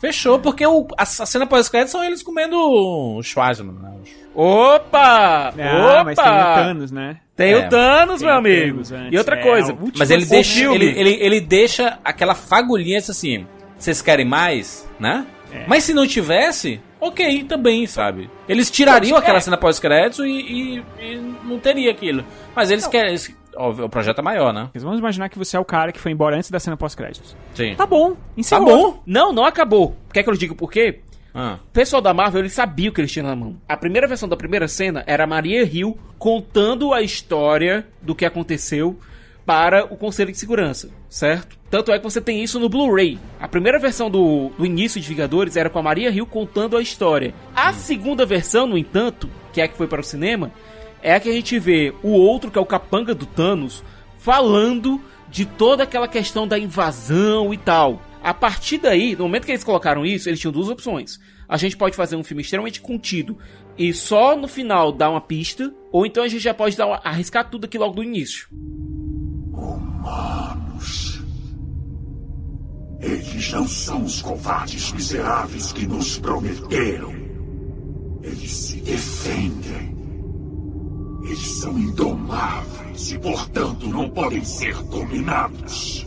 Fechou, porque o, a, a cena pós-crédito são eles comendo Schwarzenegger, né? Opa! Ah, Opa! mas tem o Thanos, né? Tem É, o Thanos, tem meu o amigo. Thanos. E outra É, coisa, o último Mas ele o deixa, ele, ele, ele deixa aquela fagulhinha assim, vocês querem mais, né? É. Mas se não tivesse, ok, também, sabe? Eles tirariam Não, aquela é. cena pós-crédito e, e- e não teria aquilo. Mas eles querem... eles- o projeto é maior, né? Vamos imaginar que você é o cara que foi embora antes da cena pós-créditos. Sim. Tá bom, Tá encerrou. bom. Não, não acabou. Quer que eu diga por quê? Ah. O pessoal da Marvel, eles sabiam o que eles tinham na mão. A primeira versão da primeira cena era a Maria Hill contando a história do que aconteceu para o Conselho de Segurança, certo? Tanto é que você tem isso no Blu-ray. A primeira versão do, do início de Vingadores era com a Maria Hill contando a história. A segunda versão, no entanto, que é a que foi para o cinema, é que a gente vê o outro, que é o capanga do Thanos, falando de toda aquela questão da invasão e tal. A partir daí, no momento que eles colocaram isso, eles tinham duas opções. A gente pode fazer um filme extremamente contido e só no final dar uma pista, ou então a gente já pode dar arriscar tudo aqui logo do início. Eles não são os covardes miseráveis que nos prometeram. Eles se defendem. Eles são indomáveis e, portanto, não podem ser dominados.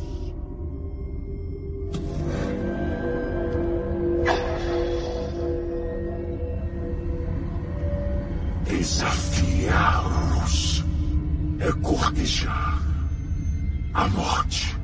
Desafiá-los é cortejar a morte.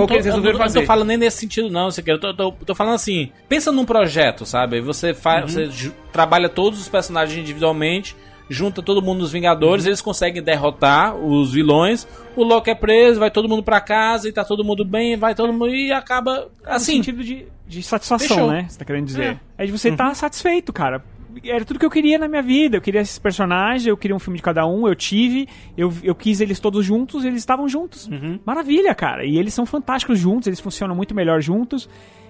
Não, tô, que eu não- fazer. tô falando nem nesse sentido, não. Você quer, eu tô, tô- tô falando assim. Pensa num projeto, sabe? Você faz, você ju- trabalha todos os personagens individualmente, junta todo mundo nos Vingadores, eles conseguem derrotar os vilões. O Loki é preso, vai todo mundo pra casa e tá todo mundo bem, vai todo mundo e acaba assim. No sentido de, de satisfação, Fechou. né? Você tá querendo dizer. É, de você tá satisfeito, cara. Era tudo que eu queria na minha vida. Eu queria esses personagens, eu queria um filme de cada um, eu tive, eu, eu quis eles todos juntos, eles estavam juntos. Maravilha, cara. E eles são fantásticos juntos, eles funcionam muito melhor juntos.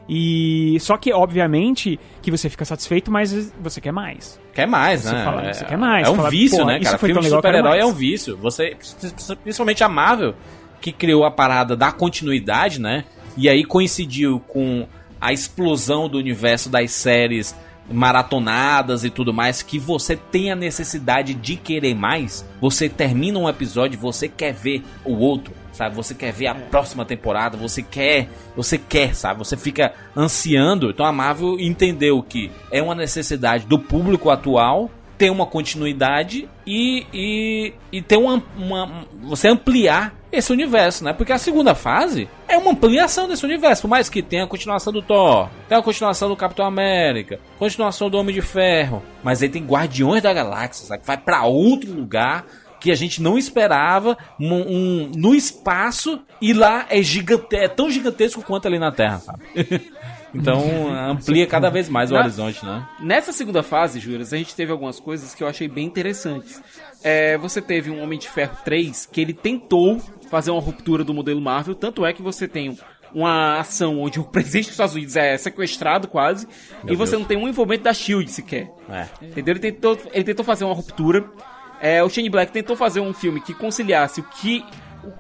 E só que, obviamente, que você fica satisfeito, mas você quer mais. Quer mais, Você né? fala, é, você quer mais, É um fala, vício, né, cara? foi Filme de super-herói é um vício. Você, principalmente a Marvel, que criou a parada da continuidade, né? E aí coincidiu com a explosão do universo das séries maratonadas e tudo mais, que você tem a necessidade de querer mais. Você termina um episódio, você quer ver o outro, sabe? Você quer ver a próxima temporada, você quer, você quer, sabe? Você fica ansiando. Então a Marvel entendeu que é uma necessidade do público atual ter uma continuidade e, e, e ter uma, uma. Você ampliar esse universo, né? Porque a segunda fase é uma ampliação desse universo. Por mais que tenha a continuação do Thor, tenha a continuação do Capitão América, continuação do Homem de Ferro. Mas aí tem Guardiões da Galáxia, sabe? Vai pra outro lugar que a gente não esperava um, um- no espaço e lá é gigante, é tão gigantesco quanto ali na Terra, sabe? então amplia cada vez mais o Na- horizonte, né? Nessa segunda fase, Juras, a gente teve algumas coisas que eu achei bem interessantes. É, você teve um Homem de Ferro 3 que ele tentou fazer uma ruptura do modelo Marvel, tanto é que você tem uma ação onde o presidente dos Estados Unidos é sequestrado quase, Meu e você Deus. não tem um envolvimento da SHIELD sequer. É. Entendeu? Ele tentou, ele tentou fazer uma ruptura. É, o Shane Black tentou fazer um filme que conciliasse o que,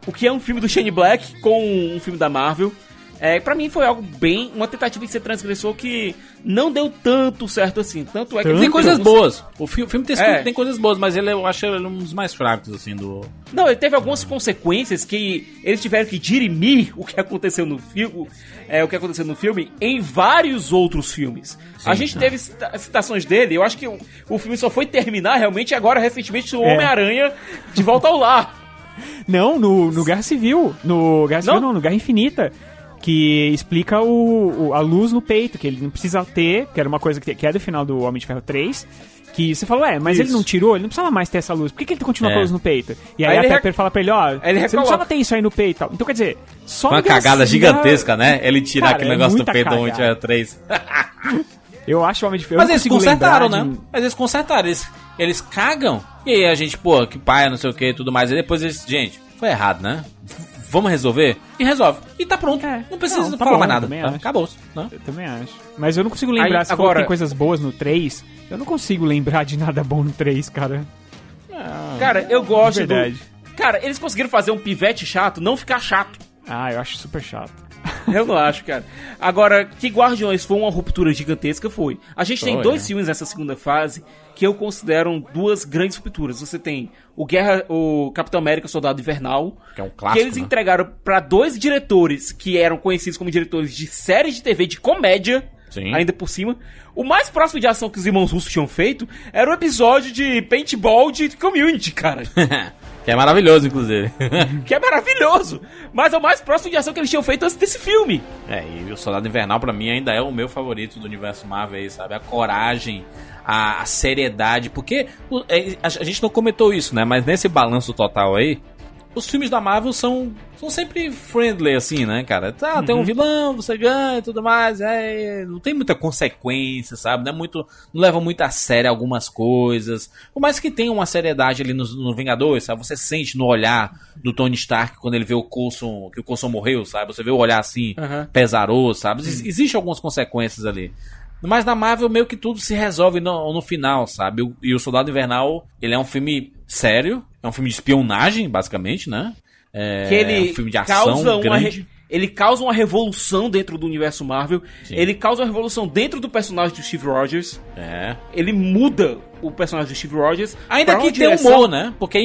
o que é um filme do Shane Black com um filme da Marvel. É, pra mim foi algo bem. Uma tentativa de ser transgressor que não deu tanto certo assim. Tanto é que. Tem coisas boas. O fi- o filme tem, É. tem coisas boas, mas ele eu acho ele um dos mais fracos, assim, do. Não, ele teve algumas consequências que eles tiveram que dirimir o que aconteceu no filme, é, o que aconteceu no filme em vários outros filmes. a gente teve cita- citações dele, eu acho que o, o filme só foi terminar realmente agora recentemente o É. Homem-Aranha de volta ao lar. Não, no, no Guerra Civil. No Guerra Civil Não? não, no Guerra Infinita. Que explica o, o- a luz no peito, que ele não precisa ter, que era uma coisa que, que é do final do Homem de Ferro 3. Que você falou, é, mas ele Isso. não tirou, ele não precisava mais ter essa luz. Por que, que ele continua É. com a luz no peito? E aí, Aí a ele Pepper fala pra ele, ó, ele você não recoloca. precisava ter isso aí no peito e tal. Então quer dizer, só Uma cagada Civil- gigantesca, né? Ele tirar Cara, aquele é negócio do muita peito do Homem de. Ferro 3. Eu acho o Homem de Ferro. Mas não eles consertaram, né? de- Mas eles consertaram. Eles, eles cagam. E aí a gente, pô, que paia, não sei o que e tudo mais. E depois eles, gente, foi errado, né? Vamos resolver? E resolve. E tá pronto. É. Não precisa Não, tá falar bom, mais nada. Tá? Acabou. Né? Eu também acho. Mas eu não consigo lembrar, Aí, se agora... tem coisas boas no 3, eu não consigo lembrar de nada bom no 3, cara. Cara, eu gosto De verdade. do. Cara, eles conseguiram fazer um pivete chato não ficar chato. Ah, eu acho super chato. Eu não acho, cara. Agora, que Guardiões foi uma ruptura gigantesca, foi. A gente tem dois filmes nessa segunda fase que eu considero duas grandes rupturas. Você tem o Guerra, o Capitão América Soldado Invernal, Que é um que clássico. eles né? entregaram pra dois diretores que eram conhecidos como diretores de séries de TV de comédia. Sim. Ainda por cima. O mais próximo de ação que os irmãos russos tinham feito era o episódio de paintball de community, cara. que é maravilhoso, inclusive. que é maravilhoso. Mas é o mais próximo de ação que eles tinham feito antes desse filme. É, e o Soldado Invernal pra mim ainda é o meu favorito do universo Marvel aí, sabe? A coragem, a, a seriedade, porque é, a, a gente não comentou isso, né? Mas nesse balanço total aí, os filmes da Marvel são, são sempre friendly, assim, né, cara? Tá, tem um vilão, você ganha e tudo mais, é, não tem muita consequência, sabe? Não é muito, não leva muito a sério algumas coisas. Por mais que tenha uma seriedade ali no, no Vingadores, sabe? Você sente no olhar do Tony Stark quando ele vê o Coulson, que o Coulson morreu, sabe? Você vê o olhar assim, Aham. pesaroso, sabe? Ex- Existem algumas consequências ali. Mas na Marvel meio que tudo se resolve no, no final, sabe? O- E o Soldado Invernal, ele é um filme sério, é um filme de espionagem, basicamente, né? É, que ele é um filme de ação grande. re- ele causa uma revolução dentro do universo Marvel. Sim. Ele causa uma revolução dentro do personagem do Steve Rogers. É. Ele muda o personagem do Steve Rogers. Ainda que direção- humor, né? Porque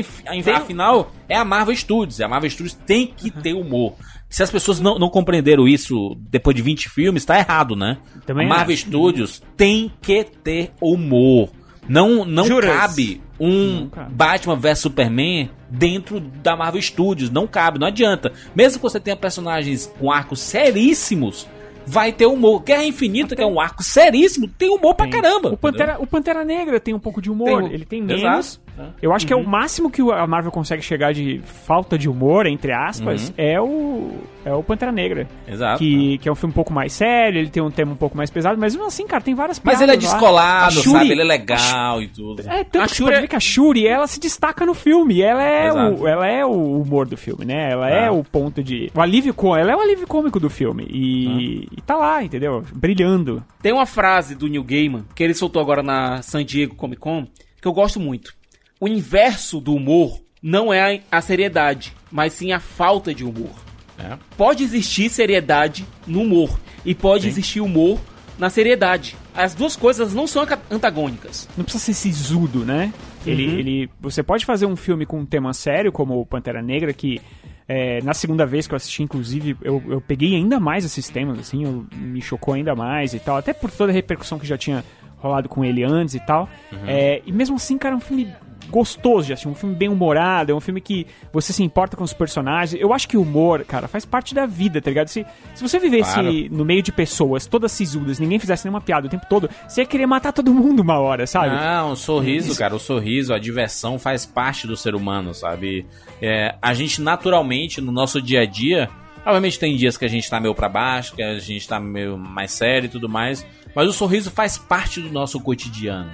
afinal é a Marvel Studios. e A Marvel Studios tem que ter humor. Se as pessoas não, não compreenderam isso depois de 20 filmes, tá errado, né? Também a Marvel acho. Studios tem que ter humor. Não, não Juras? cabe um. Batman vs Superman dentro da Marvel Studios. Não cabe, não adianta. Mesmo que você tenha personagens com arcos seríssimos, vai ter humor. Guerra Infinita, que é um arco seríssimo, tem humor pra caramba. O Pantera, o Pantera Negra tem um pouco de humor, Tem ele tem Exato. Eu acho que é o máximo que a Marvel consegue chegar de falta de humor, entre aspas, Uhum. é o é o Pantera Negra. Exato. Que, que é um filme um pouco mais sério, ele tem um tema um pouco mais pesado, mas mesmo assim, cara, tem várias Mas ele é descolado, A Shuri- sabe? Ele é legal e tudo. É, tanto A que Shuri é- ver que a Shuri, ela se destaca no filme. Ela é, Exato. o, ela é o humor do filme, né? Ela é Ah. o ponto de... O alívio cômico. Ela é o alívio cômico do filme. E, e tá lá, entendeu? Brilhando. Tem uma frase do Neil Gaiman, que ele soltou agora na San Diego Comic Con, que eu gosto muito. O inverso do humor não é a seriedade, mas sim a falta de humor. É. Pode existir seriedade no humor e pode Sim. existir humor na seriedade. As duas coisas não são antagônicas. Não precisa ser sisudo, né? Ele, Uhum. ele, você pode fazer um filme com um tema sério, como o Pantera Negra, que é, na segunda vez que eu assisti, inclusive, eu, eu peguei ainda mais esses temas, assim, eu, me chocou ainda mais e tal, até por toda a repercussão que já tinha rolado com ele antes e tal. É, e mesmo assim, cara, é um filme gostoso de assistir, um filme bem humorado, é um filme que você se importa com os personagens. Eu acho que o humor, cara, faz parte da vida, tá ligado? Se, se você vivesse Claro. no meio de pessoas, todas sisudas, ninguém fizesse nenhuma piada o tempo todo, você ia querer matar todo mundo uma hora, sabe? Não, o sorriso, cara, o sorriso, a diversão faz parte do ser humano, sabe? É, a gente naturalmente, no nosso dia a dia, obviamente tem dias que a gente tá meio pra baixo, que a gente tá meio mais sério e tudo mais, mas o sorriso faz parte do nosso cotidiano.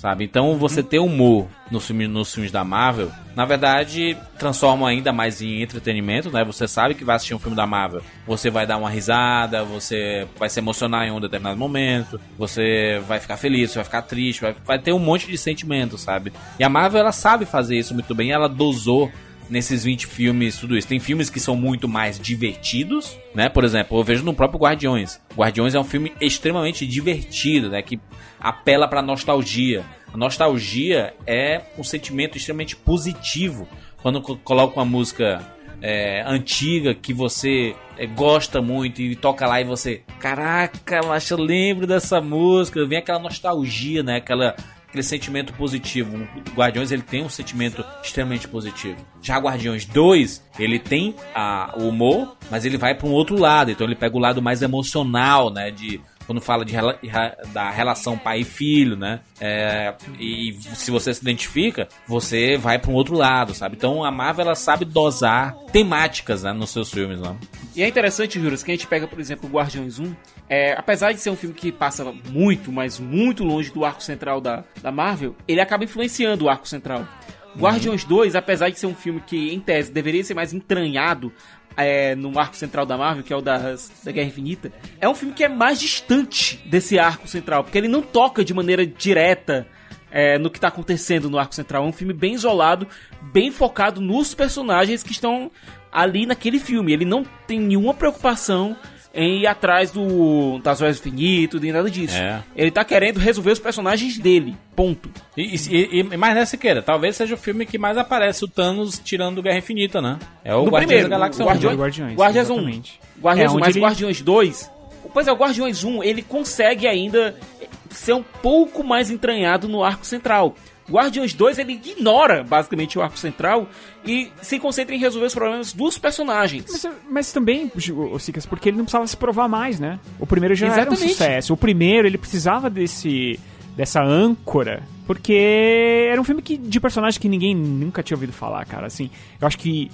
Sabe? Então você ter humor nos filmes, nos filmes da Marvel, na verdade, transforma ainda mais em entretenimento, né? Você sabe que vai assistir um filme da Marvel, você vai dar uma risada, você vai se emocionar em um determinado momento, você vai ficar feliz, você vai ficar triste, vai, vai ter um monte de sentimentos, sabe? E a Marvel, ela sabe fazer isso muito bem, ela dosou nesses 20 filmes, tudo isso. Tem filmes que são muito mais divertidos, né? Por exemplo, eu vejo no próprio Guardiões. Guardiões é um filme extremamente divertido, né? Que apela pra nostalgia. A nostalgia é um sentimento extremamente positivo. Quando co- coloca uma música é, antiga que você é, gosta muito e toca lá e você, caraca, mas eu lembro dessa música, vem aquela nostalgia, né? Aquela aquele sentimento positivo. O Guardiões ele tem um sentimento extremamente positivo. Já Guardiões 2, ele tem a, o humor, mas ele vai para um outro lado. Então ele pega o lado mais emocional, né? De quando fala de, da relação pai e filho, né? É, e se você se identifica, você vai para um outro lado, sabe? Então a Marvel ela sabe dosar temáticas né, nos seus filmes, né? E é interessante, Juras, que a gente pega, por exemplo, o Guardiões 1. É, apesar de ser um filme que passa muito, mas muito longe do arco central da, da Marvel, ele acaba influenciando o arco central. Guardiões 2, apesar de ser um filme que, em tese, deveria ser mais entranhado é, no arco central da Marvel, que é o das, da Guerra Infinita, é um filme que é mais distante desse arco central, porque ele não toca de maneira direta é, no que está acontecendo no arco central. É um filme bem isolado, bem focado nos personagens que estão ali naquele filme. Ele não tem nenhuma preocupação em ir atrás do das joias do infinito, nem nada disso. É. Ele tá querendo resolver os personagens dele. Ponto. E, e, e, mas nessa queira, talvez seja o filme que mais aparece o Thanos tirando Guerra Infinita, né? É o No Guardiões primeiro, da Galáxia o 1. Guardiões, Guardiões, Guardiões 1. exatamente. Guardiões É, 1, onde mas ele- Guardiões 2. Pois é, o Guardiões 1, ele consegue ainda ser um pouco mais entranhado no arco central. Guardiões 2, ele ignora basicamente o arco central e se concentra em resolver os problemas dos personagens. Mas, mas também, Sicas, porque ele não precisava se provar mais, né? O primeiro já era um Exatamente. sucesso. O primeiro, ele precisava desse dessa âncora, porque era um filme que, de personagem que ninguém nunca tinha ouvido falar, cara. Assim, eu acho que,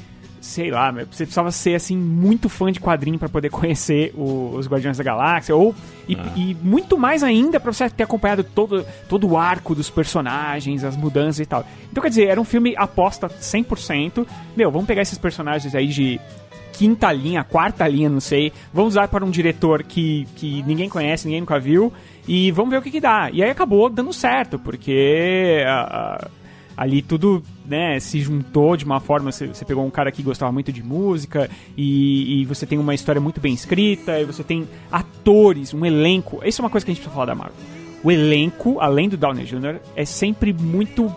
sei lá, você precisava ser, assim, muito fã de quadrinho pra poder conhecer o- os Guardiões da Galáxia, ou, e, e muito mais ainda pra você ter acompanhado todo, todo o arco dos personagens, as mudanças e tal. Então, quer dizer, era um filme aposta 100%. Meu, vamos pegar esses personagens aí de quinta linha, quarta linha, não sei. Vamos usar para um diretor que, que ninguém conhece, ninguém nunca viu. E vamos ver o que, que dá. E aí acabou dando certo, porque ah, ah, ali tudo né, se juntou de uma forma. Você, você pegou um cara que gostava muito de música, e, e você tem uma história muito bem escrita, e você tem atores, um elenco. Isso é uma coisa que a gente precisa falar da Marvel. O elenco, além do Downey Jr., é sempre muito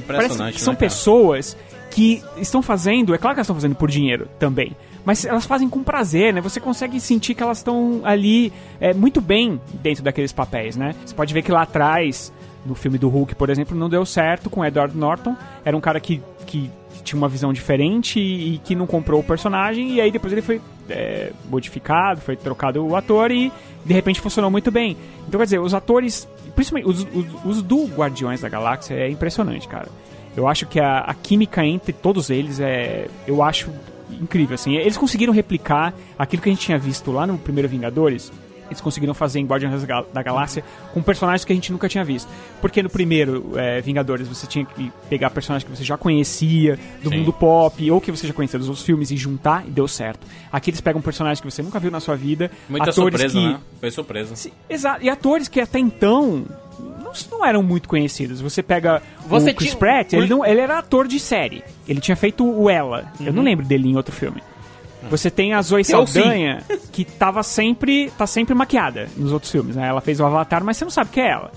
Parece Impressionante, que são né, pessoas que estão fazendo, é claro que elas estão fazendo por dinheiro também, mas elas fazem com prazer, né? Você consegue sentir que elas estão ali é, muito bem dentro daqueles papéis, né? Você pode ver que lá atrás, no filme do Hulk, por exemplo, não deu certo com Edward Norton. Era um cara que, que tinha uma visão diferente e, e que não comprou o personagem, e aí depois ele foi é, modificado, foi trocado o ator e de repente funcionou muito bem. Então, quer dizer, os atores, principalmente os, os, os do Guardiões da Galáxia, é impressionante, cara. Eu acho que a, a química entre todos eles é. Eu acho incrível, assim. Eles conseguiram replicar aquilo que a gente tinha visto lá no primeiro Vingadores. Eles conseguiram fazer em Guardiões da Gal- da Galáxia com personagens que a gente nunca tinha visto. Porque no primeiro é, Vingadores você tinha que pegar personagens que você já conhecia do Sim. mundo pop ou que você já conhecia dos outros filmes e juntar e deu certo. Aqui eles pegam personagens que você nunca viu na sua vida, Muita atores surpresa, que né? Foi surpresa. Exato. E atores que até então não, não eram muito conhecidos. Você pega Você o Chris tinha- Pratt, ele, não, ele era ator de série. Ele tinha feito o Ela. Eu Uhum. não lembro dele em outro filme. Você tem a Zoe. Saldanha, que tava sempre, tá sempre maquiada nos outros filmes, né? Ela fez o Avatar, mas você não sabe que é ela.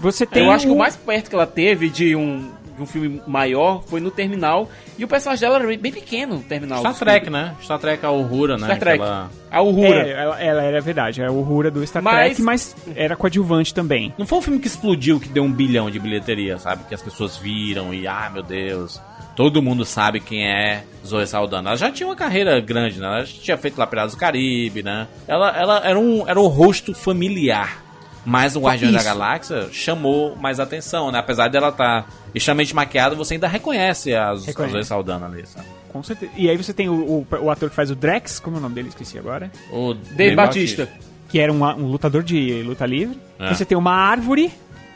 Você tem Eu acho que o- mais perto que ela teve de um de um filme maior foi no Terminal. E o personagem dela era bem- pequeno no Terminal. Star Trek, filme. né? Star Trek a Uhura, né? Star Trek. Aquela- A Uhura. É, ela, ela era verdade, era o Uhura do Star Mas- Trek, mas era coadjuvante também. Não foi um filme que explodiu, que deu um bilhão de bilheteria, sabe? Que as pessoas viram e, ah, meu Deus, todo mundo sabe quem é Zoe Saldana. Ela já tinha uma carreira grande, né? Ela já tinha feito lá Piratas do Caribe, né? Ela, ela era, um, era um rosto familiar. Mas no Guardião da. Galáxia chamou mais atenção, né? Apesar dela estar extremamente maquiada, você ainda reconhece a, a Reconhece. Zoe Saldana ali, sabe? Com certeza. E aí você tem o, o, o ator que faz o Drex, como é o nome dele? Esqueci agora. O Dave Batista. Que era um, um lutador de luta livre. É. Você tem uma árvore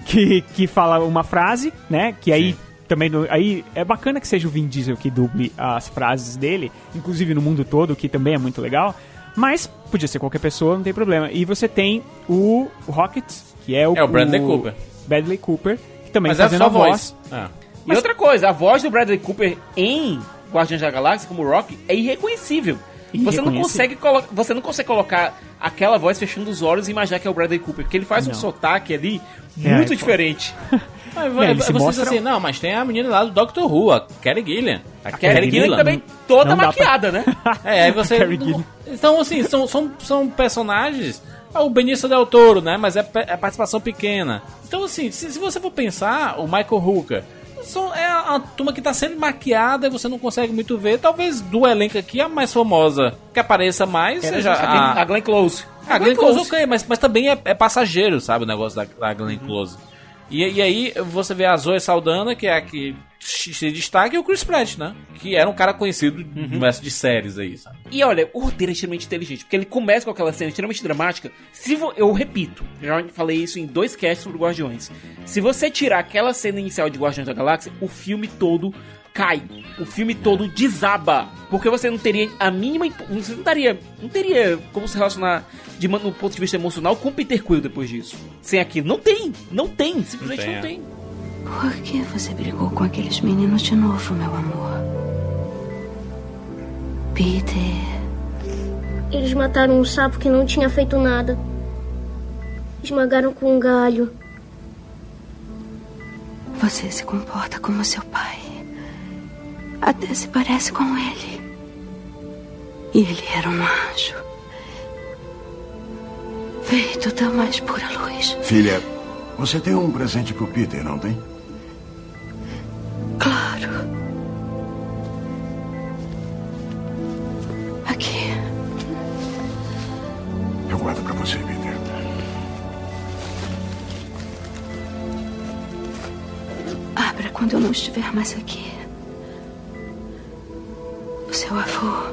que, que fala uma frase, né? Que aí Sim. Também. aí é bacana que seja o Vin Diesel que duble as frases dele, inclusive no mundo todo, que também é muito legal. Mas podia ser qualquer pessoa, não tem problema. E você tem o Rocket, que é o. É o Bradley Cooper. Bradley Cooper, que também Mas é fazendo a voz. voz. É. E outra coisa, a voz do Bradley Cooper em Guardiões da Galáxia, como Rock, é irreconhecível. Você não, consegue você não consegue colocar aquela voz fechando os olhos e imaginar que é o Bradley Cooper, porque ele faz um Não. sotaque ali É, muito é, diferente. Mas, É, ele você se diz mostra- assim, não, mas tem a menina lá do Doctor Who, a Carrie Gillian. A Carrie Gillian também toda não maquiada, né? É, aí você. Carrie. Então, assim, são, são, são personagens. É o Benício Del Toro, né? Mas é, é participação pequena. Então, assim, se, se você for pensar, o Michael Hooker. São, é a, a turma que tá sempre maquiada e você não consegue muito ver. Talvez do elenco aqui, a mais famosa que apareça mais Era seja a, a Glenn Close. a Glenn Close, ok, mas, mas também é, é passageiro, sabe, o negócio da, da Glenn Close. E, e aí você vê a Zoe Saldana, que é a que se destaca, e o Chris Pratt, né? Que era um cara conhecido no universo de séries aí, sabe? E olha, o roteiro é extremamente inteligente, porque ele começa com aquela cena extremamente dramática. Se vo- eu repito, já falei isso em dois casts sobre Guardiões. Se você tirar aquela cena inicial de Guardiões da Galáxia, o filme todo cai. O filme todo desaba. Porque você não teria a mínima. Você não teria, não teria como se relacionar de, no ponto de vista emocional com Peter Quill depois disso. Sem aquilo. Não tem. Não tem. Simplesmente Não não tem. Por que você brigou com aqueles meninos de novo, meu amor? Peter. Eles mataram um sapo que não tinha feito nada. Esmagaram com um galho. Você se comporta como seu pai. Até se parece com ele. E ele era um anjo. Feito da mais pura luz. Filha, você tem um presente pro Peter, não tem? Claro. Aqui. Eu guardo pra você, Peter. Abra quando eu não estiver mais aqui. O seu avô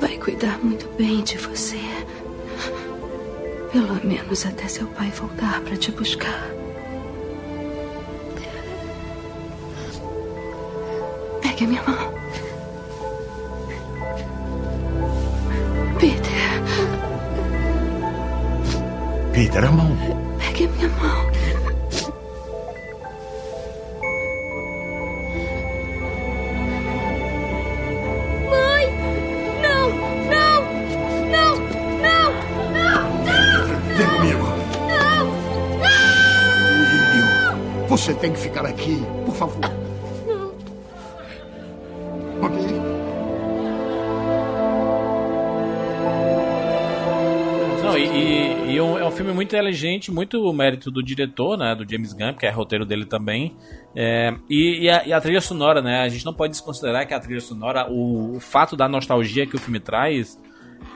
vai cuidar muito bem de você. Pelo menos até seu pai voltar para te buscar. Pegue a minha mão. Peter, Peter, a mão. pegue a minha mão. Você tem que ficar aqui, por favor. Ok? Não, e, e- e um- é um filme muito inteligente, muito mérito do diretor, né? Do James Gunn, que é roteiro dele também. É, e, e a, e a trilha sonora, né? A gente não pode desconsiderar que a trilha sonora, o, o fato da nostalgia que o filme traz,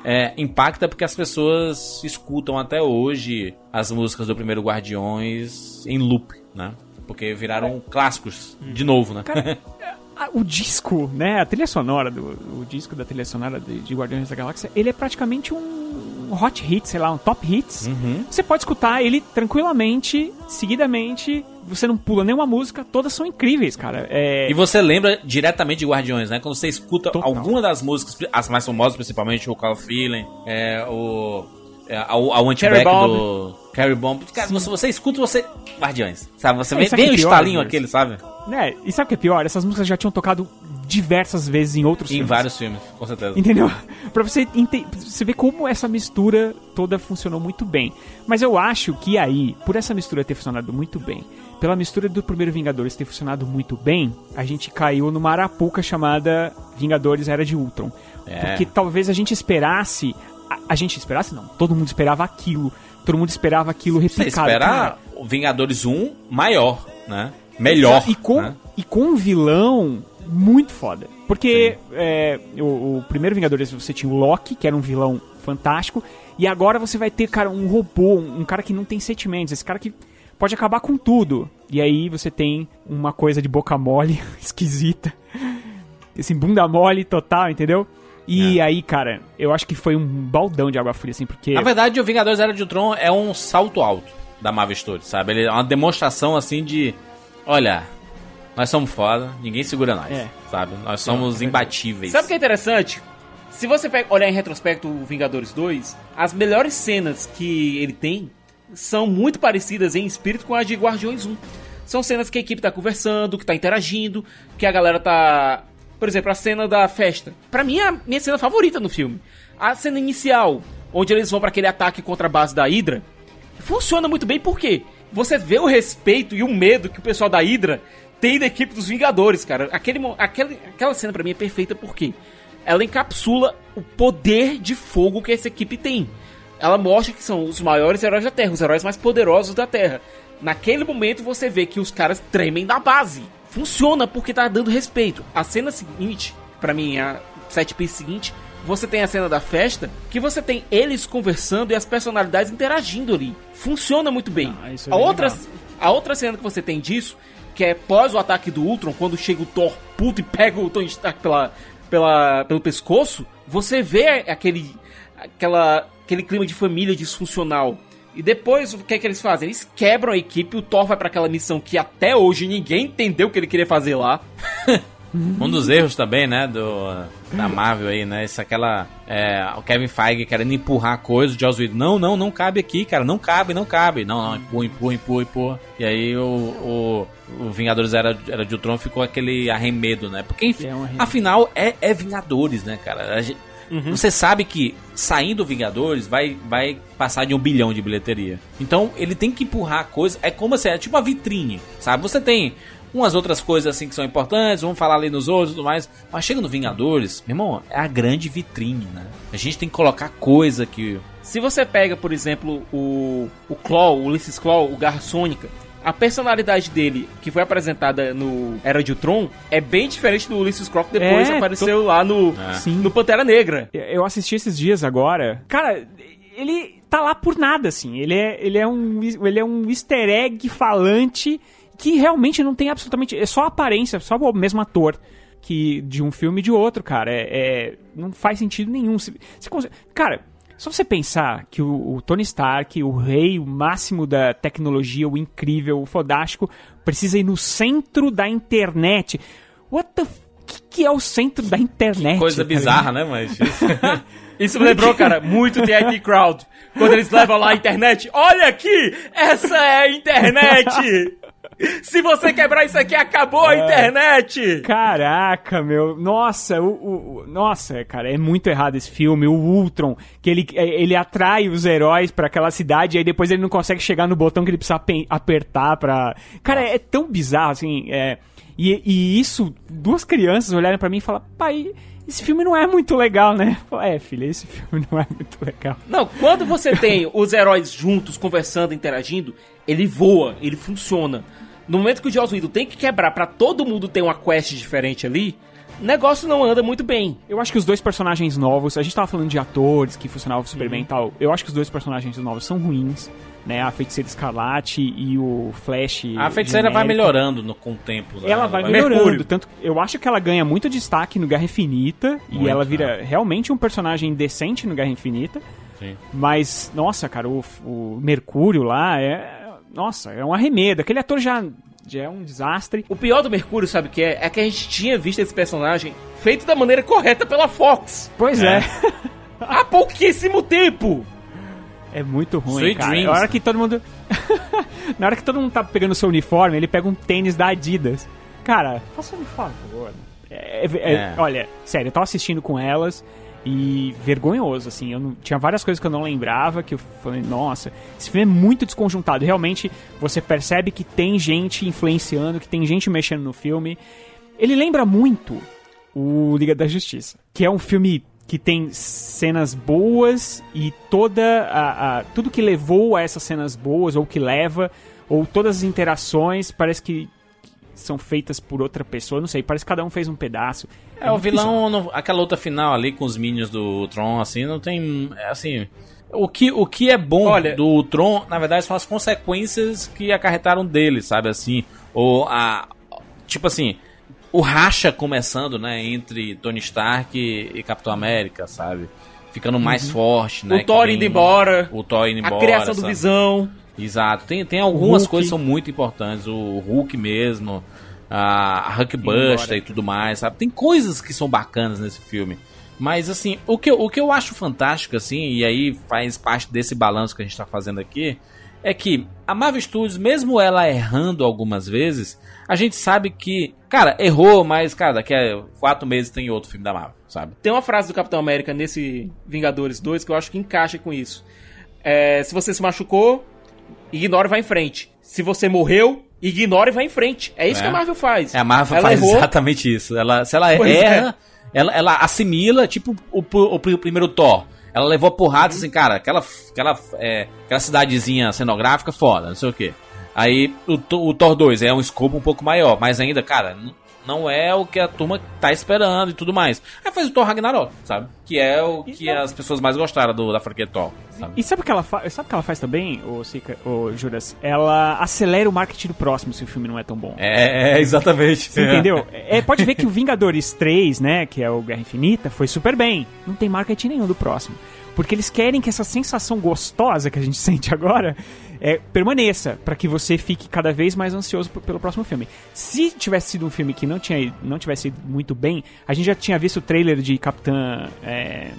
é, impacta porque as pessoas escutam até hoje as músicas do primeiro Guardiões em loop, né? Porque viraram clássicos de novo, né? Cara, o disco, né? A trilha sonora, do, o disco da trilha sonora de, de Guardiões da Galáxia, ele é praticamente um hot hit, sei lá, um top hits. Uhum. Você pode escutar ele tranquilamente, seguidamente, você não pula nenhuma música, todas são incríveis, cara. É, E você lembra diretamente de Guardiões, né? Quando você escuta Total. alguma das músicas, as mais famosas, principalmente o Call Feeling, é, o. É, a, a Hunchback Cherry Bomb. do Carry Bomb. Cara, você, você escuta, você. Guardiões. Sabe? Você É, vem, sabe vem o é pior, estalinho aquele, sabe? né? E sabe o que é pior? Essas músicas já tinham tocado diversas vezes em outros Em filmes. vários filmes, com certeza. Entendeu? pra você, ente- você ver como essa mistura toda funcionou muito bem. Mas eu acho que aí, por essa mistura ter funcionado muito bem, pela mistura do primeiro Vingadores ter funcionado muito bem, a gente caiu numa arapuca chamada Vingadores Era de Ultron. É. Porque talvez a gente esperasse. A, a gente esperasse, não. Todo mundo esperava aquilo. Todo mundo esperava aquilo Você replicado. espera Cara, o Vingadores 1 maior, né? Melhor. e com, né? e com um vilão muito foda. Porque é, o, o primeiro Vingadores você tinha o Loki, que era um vilão fantástico, e agora você vai ter, cara, um robô, um, um cara que não tem sentimentos, esse cara que pode acabar com tudo. E aí você tem uma coisa de boca mole, esquisita. Esse bunda mole total, entendeu? E aí, cara, eu acho que foi um baldão de água fria, assim, porque. Na verdade, o Vingadores Era de Ultron é um salto alto da Marvel Studios, sabe? Ele é uma demonstração, assim, de... Olha, nós somos foda, ninguém segura nós, É. sabe? Nós somos imbatíveis. Sabe o que é interessante? Se você pega- olhar em retrospecto o Vingadores 2, as melhores cenas que ele tem são muito parecidas em espírito com as de Guardiões 1. São cenas que a equipe tá conversando, que tá interagindo, que a galera tá. Por exemplo, a cena da festa. Pra mim é a minha cena favorita no filme. A cena inicial, onde eles vão pra aquele ataque contra a base da Hydra, funciona muito bem porque você vê o respeito e o medo que o pessoal da Hydra tem da equipe dos Vingadores, cara. Aquele, aquele, aquela cena pra mim é perfeita porque ela encapsula o poder de fogo que essa equipe tem. Ela mostra que são os maiores heróis da Terra, os heróis mais poderosos da Terra. Naquele momento você vê que os caras tremem da base. Funciona porque tá dando respeito. A cena seguinte, pra mim, a set piece seguinte, você tem a cena da festa, que você tem eles conversando e as personalidades interagindo ali. Funciona muito bem. isso é a, outra, legal. a outra cena que você tem disso, que é pós o ataque do Ultron, quando chega o Thor puto e pega o Tony Stark pela, pela, pelo pescoço, você vê aquele, aquela, aquele clima de família disfuncional. E depois, o que é que eles fazem? Eles quebram a equipe, o Thor vai pra aquela missão que até hoje ninguém entendeu o que ele queria fazer lá. Um dos erros também, né, do, da Marvel aí, né, isso aquela, é, o Kevin Feige querendo empurrar a coisa, o Joss Whedon, não, não, não cabe aqui, cara, não cabe, não cabe, não, não, empurra, empurra, empurra, empurra, e aí o, o, o Vingadores era, era de Ultron ficou aquele arremedo, né, porque enfim, É um afinal é, é Vingadores, né, cara, A gente- Uhum. Você sabe que saindo Vingadores vai, vai passar de um bilhão de bilheteria. Então ele tem que empurrar a coisa. É como se é tipo uma vitrine, sabe? Você tem umas outras coisas assim que são importantes, vamos falar ali nos outros e tudo mais. Mas chega no Vingadores, meu irmão, é a grande vitrine, né? A gente tem que colocar coisa que. Se você pega, por exemplo, o, o Claw, o Ulysses Claw, o Garra Sônica, a personalidade dele, que foi apresentada no Era de Ultron, é bem diferente do Ulysses que depois É, apareceu lá no, Sim. no Pantera Negra. Eu assisti esses dias agora. Cara, ele tá lá por nada, assim. Ele é, ele é, um, ele é um easter egg falante que realmente não tem absolutamente. É só a aparência, só o mesmo ator que de um filme e de outro, cara. É, é- não faz sentido nenhum. Se, se cara, só você pensar que o, o Tony Stark, o rei, o máximo da tecnologia, o incrível, o fodástico, precisa ir no centro da internet. What the. f- que, que é o centro da internet? Coisa tá bizarra, né, mas. Isso me lembrou, cara, muito The IT Crowd. Quando eles levam lá a internet. Olha aqui! Essa é a internet! Se você quebrar isso aqui, acabou a É. internet! Caraca, meu. Nossa, o, o- o- nossa, cara, é muito errado esse filme. O Ultron, que ele, é, ele atrai os heróis pra aquela cidade e aí depois ele não consegue chegar no botão que ele precisa apertar pra. Cara, é tão bizarro, assim. é, e, e isso, duas crianças olharem pra mim e falar, pai. Esse filme não é muito legal, né? É, filha, esse filme não é muito legal. Não, quando você tem os heróis juntos, conversando, interagindo, ele voa, ele funciona. No momento que o Joss Whedon tem que quebrar pra todo mundo ter uma quest diferente ali, o negócio não anda muito bem. Eu acho que os dois personagens novos, a gente tava falando de atores que funcionavam super Uhum. bem e tal. Eu acho que os dois personagens novos são ruins, né? A Feiticeira Escarlate e o Flash. A feiticeira vai genérico. melhorando no, com o tempo. né? Ela vai melhorando, tanto eu acho que ela ganha muito destaque no Guerra Infinita e Muito, ela vira realmente um personagem decente no Guerra Infinita. Sim. Mas, nossa, cara, o, o Mercúrio lá é. Nossa, é um arremedo. Aquele ator já, já é um desastre. O pior do Mercúrio, sabe o que é? É que a gente tinha visto esse personagem feito da maneira correta pela Fox. Pois é. Há pouquíssimo tempo. É muito ruim, Sweet cara. dreams. Na hora que todo mundo. Na hora que todo mundo tá pegando seu uniforme, ele pega um tênis da Adidas. Cara, faça um favor. É, é- É. Olha, sério, eu tava assistindo com elas e vergonhoso, assim. Eu não, tinha várias coisas que eu não lembrava, que eu falei, nossa, esse filme é muito desconjuntado. Realmente, você percebe que tem gente influenciando, que tem gente mexendo no filme. Ele lembra muito o Liga da Justiça, que é um filme que tem cenas boas e toda a, a- tudo que levou a essas cenas boas ou que leva ou todas as interações parece que são feitas por outra pessoa, não sei, parece que cada um fez um pedaço. É, o muito bizarro. vilão, não- aquela luta final ali com os minions do Tron, assim, não tem. é, Assim. O que, o que é bom Olha- do Tron, na verdade, são as consequências que acarretaram dele, sabe? Assim. Ou a. Tipo assim. O racha começando, né? Entre Tony Stark e, e Capitão América, sabe? Ficando mais Uhum. forte, né? O Thor indo embora. O Thor indo A embora. criação do sabe? Visão. Exato. Tem, tem algumas Hulk. coisas que são muito importantes. O Hulk mesmo, a Hulkbuster e tudo mais, sabe? Tem coisas que são bacanas nesse filme. Mas, assim, o que, eu- o que eu acho fantástico, assim, e aí faz parte desse balanço que a gente tá fazendo aqui, é que a Marvel Studios, mesmo ela errando algumas vezes, a gente sabe que, cara, errou, mas, cara, daqui a quatro meses tem outro filme da Marvel, sabe? Tem uma frase do Capitão América nesse Vingadores 2 que eu acho que encaixa com isso. É, se você se machucou, ignora e vai em frente. Se você morreu, ignora e vai em frente. É isso É. que a Marvel faz. É, a Marvel Ela faz errou, exatamente isso. Ela, se ela Pois erra, ela, ela assimila, tipo o, o, o primeiro Thor. Ela levou porrada assim, cara, aquela, aquela, é, aquela cidadezinha cenográfica foda, não sei o que. Aí o, Thor- o Thor 2 é um escopo um pouco maior, mas ainda, cara, não é o que a turma tá esperando e tudo mais. Aí faz o Thor Ragnarok, sabe? Que é o que as pessoas mais gostaram do, da franquia Thor, sabe? E sabe o que ela faz? Sabe o que ela faz também, ô, Sica, ô Juras? Ela acelera o marketing do próximo se o filme não é tão bom. É, é, exatamente. Você entendeu? É, pode ver que o Vingadores 3, né, que é o Guerra Infinita, foi super bem. Não tem marketing nenhum do próximo. Porque eles querem que essa sensação gostosa que a gente sente agora é, permaneça, pra que você fique cada vez mais ansioso pelo próximo filme. Se tivesse sido um filme que não, tinha, não tivesse ido muito bem, a gente já tinha visto o trailer de Capitã. É,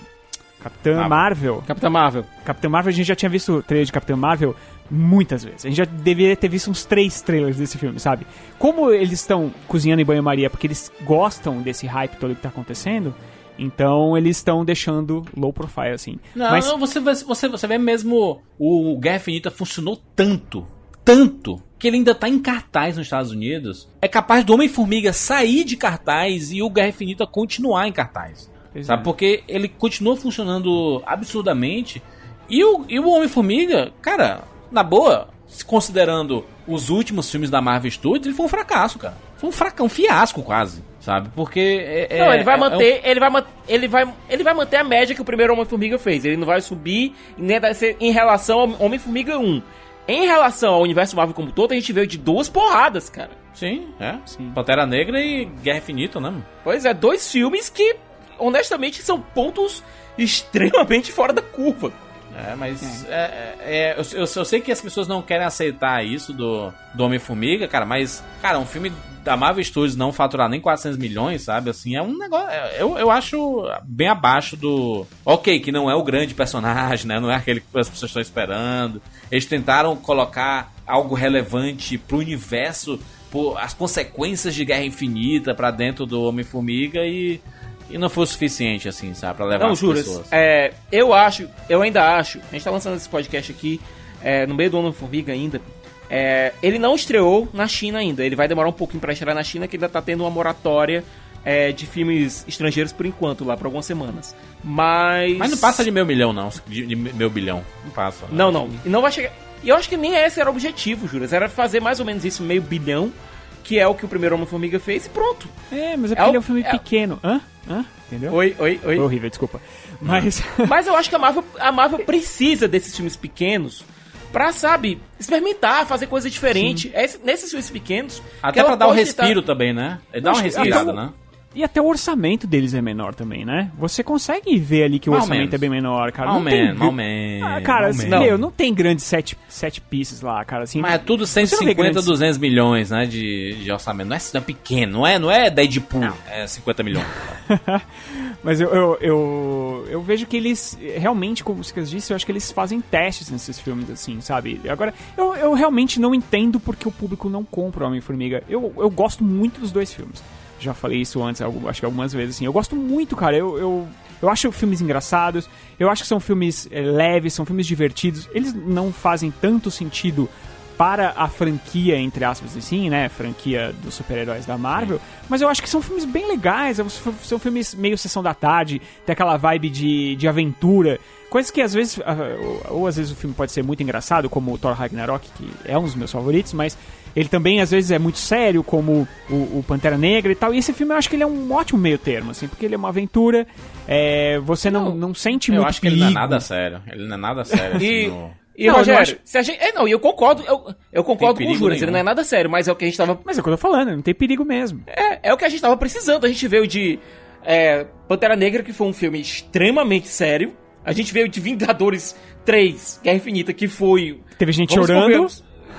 Capitã Marvel. Capitã Marvel. Capitã Marvel, a gente já tinha visto o trailer de Capitã Marvel muitas vezes. A gente já deveria ter visto uns três trailers desse filme, sabe? Como eles estão cozinhando em banho-maria porque eles gostam desse hype todo que tá acontecendo, então eles estão deixando low profile, assim. Não, Mas não, você, vê- você, você vê mesmo o Guerra Infinita funcionou tanto, tanto, que ele ainda tá em cartaz nos Estados Unidos. É capaz do Homem-Formiga sair de cartaz e o Guerra Infinita continuar em cartaz. Pois sabe? é. Porque ele continua funcionando absurdamente. E o, e o Homem-Formiga, cara, na boa, se considerando os últimos filmes da Marvel Studios, ele foi um fracasso, cara. Foi um fracasso, um fiasco quase, sabe? Porque é, Não, é- ele vai é- manter, ele vai ele vai, ele vai manter a média que o primeiro Homem-Formiga fez. Ele não vai subir nem vai ser em relação ao Homem-Formiga 1. Em relação ao universo Marvel como todo, a gente veio de duas porradas, cara. Sim, é. Pantera Negra e Guerra Infinita, né? Pois é, dois filmes que, honestamente, são pontos extremamente fora da curva. É, mas é, é, é, eu, eu- eu sei que as pessoas não querem aceitar isso do, do Homem-Formiga, cara, mas, cara, um filme da Marvel Studios não faturar nem 400 milhões, sabe? Assim, é um negócio. é- Eu, eu acho bem abaixo do. Ok, que não é o grande personagem, né? Não é aquele que as pessoas estão esperando. Eles tentaram colocar algo relevante pro universo, por as consequências de Guerra Infinita pra dentro do Homem-Formiga e. E não foi o suficiente, assim, sabe? Pra levar Não, as juras. pessoas. É, eu acho, eu ainda acho, a gente tá lançando esse podcast aqui é, no meio do ano Formiga ainda. É, ele não estreou na China ainda. Ele vai demorar um pouquinho pra estrear na China, que ainda tá tendo uma moratória é, de filmes estrangeiros por enquanto, lá por algumas semanas. Mas. Mas não passa de meio milhão, não. De, de meio bilhão. Não passa. né? Não, não. E não vai chegar. E eu acho que nem esse era o objetivo, Juras. Era fazer mais ou menos isso, meio bilhão, que é o que o primeiro Homem-Formiga fez, e pronto. É, mas é É porque o- ele é um filme é- pequeno. Hã? Hã? Entendeu? Oi, oi, oi. Foi horrível, desculpa. Mas. Mas eu acho que a Marvel, a Marvel precisa desses filmes pequenos pra, sabe, experimentar, fazer coisa diferente. É esse- nesses filmes pequenos. que Até pra dar um respiro tentar- também, né? Ele dá uma respirada, até o- né? E até o orçamento deles é menor também, né? Você consegue ver ali que o ou orçamento menos. é bem menor, cara. Mal não tem menos, gr- mal menos. Ah, cara, mal assim, menos. meu, não tem grandes sete, sete pieces lá, cara. Assim, Mas é tudo você não vê 150, grandes- 200 milhões, né? De, de orçamento. Não é, não é pequeno, não é, não é Deadpool. É 50 milhões. Mas eu, eu, eu, eu vejo que eles, realmente, como você disse, eu acho que eles fazem testes nesses filmes, assim, sabe? Agora, eu, eu realmente não entendo porque o público não compra o Homem-Formiga. Eu, eu gosto muito dos dois filmes. Já falei isso antes, acho que algumas vezes, assim. Eu gosto muito, cara. Eu, eu, eu acho filmes engraçados. Eu acho que são filmes eh, leves, são filmes divertidos. Eles não fazem tanto sentido para a franquia, entre aspas, assim, né? Franquia dos super-heróis da Marvel. Mas eu acho que são filmes bem legais. São são filmes meio sessão da tarde, tem aquela vibe de, de aventura. Coisas que às vezes. ah, Ou, ou às vezes o filme pode ser muito engraçado, como o Thor Ragnarok, que é um dos meus favoritos, mas ele também às vezes é muito sério, como o, o Pantera Negra e tal. E esse filme eu acho que ele é um ótimo meio termo, assim, porque ele é uma aventura. é, você não, não, sente Eu muito acho que ele não é perigo. nada sério. Ele não é nada sério. E, assim, no- e Não, eu Rogério, acho- se a gente, é, não, e eu concordo, eu, eu concordo com o perigo Juras, ele não é nada sério, mas é o que a gente tava. Mas é o que eu tô falando, não tem perigo mesmo. É, é o que a gente tava precisando. A gente veio de é, Pantera Negra, que foi um filme extremamente sério. A gente veio de Vingadores 3, Guerra Infinita, que foi. Teve gente Vamos chorando.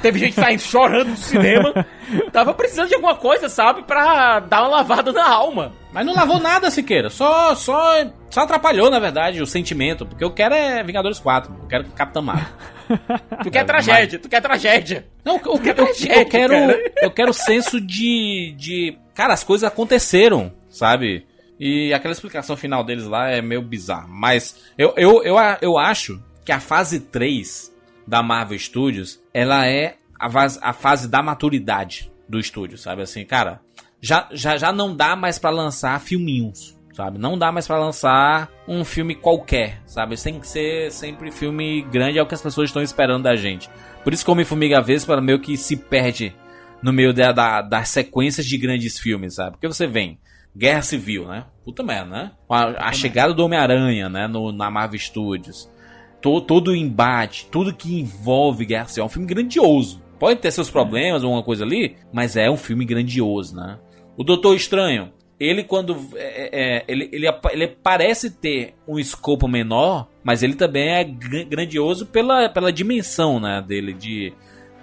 Teve gente saindo chorando no cinema. Tava precisando de alguma coisa, sabe? Pra dar uma lavada na alma. Mas não lavou nada, Siqueira. Só, só, só atrapalhou, na verdade, o sentimento. Porque eu quero é Vingadores 4. Eu quero Capitão Marvel. Tu quer tragédia, tu quer tragédia. Não, eu, eu, quer eu, tragédia, eu quero, cara. eu quero senso de, de. Cara, as coisas aconteceram, sabe? E aquela explicação final deles lá é meio bizarra. Mas eu, eu, eu, eu acho que a fase 3 da Marvel Studios, ela é a, vaz- a fase da maturidade do estúdio, sabe? Assim, cara, já, já, já não dá mais pra lançar filminhos, sabe? Não dá mais pra lançar um filme qualquer, sabe? Tem que ser sempre filme grande, é o que as pessoas estão esperando da gente. Por isso que Homem-Formiga Vespa meio que se perde no meio da, da- das sequências de grandes filmes, sabe? Porque você vem Guerra Civil, né? Puta merda, né? A, a chegada do Homem-Aranha, né? No, na Marvel Studios. To- todo o embate, tudo que envolve Guerra Civil. É um filme grandioso. Pode ter seus problemas ou alguma coisa ali, mas é um filme grandioso, né? O Doutor Estranho, ele quando. é, é, ele, ele, apa- ele parece ter um escopo menor, mas ele também é gr- grandioso pela, pela dimensão, né? Dele, de.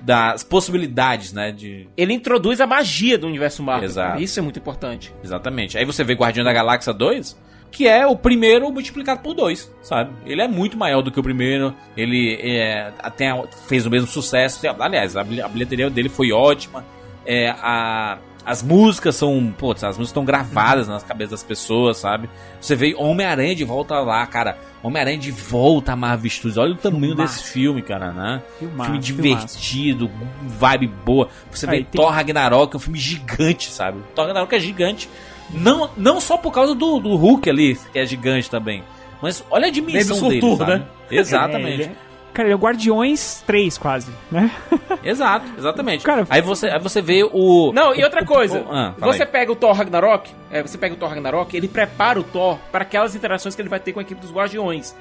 Das possibilidades, né? De, Ele introduz a magia do universo Marvel. Exato. Isso é muito importante. Exatamente. Aí você vê Guardião da Galáxia 2, que é o primeiro multiplicado por dois, sabe? Ele é muito maior do que o primeiro. Ele é, até fez o mesmo sucesso. Aliás, a bilhe- a bilheteria dele foi ótima. É, a, as músicas são. Putz, as músicas estão gravadas nas cabeças das pessoas, sabe? Você vê Homem-Aranha de volta lá, cara. Homem-Aranha de volta a Marvel Studios. Olha o tamanho Filmaço. desse filme, cara, né? Filmaço, filme filmaço. divertido, vibe boa. Você vê Aí tem- Thor Ragnarok, é um filme gigante, sabe? Thor Ragnarok é gigante. Não, não só por causa do, do Hulk ali, que é gigante também. Mas olha a dimensão dele, surtur, sabe? né? Exatamente. É, é- Cara, ele é o Guardiões 3, quase, né? Exato, exatamente. Cara, aí, você, aí você vê o. Não, e outra o- coisa, o- ah, fala você aí. pega o Thor Ragnarok, é, você pega o Thor Ragnarok, ele prepara o Thor para aquelas interações que ele vai ter com a equipe dos Guardiões.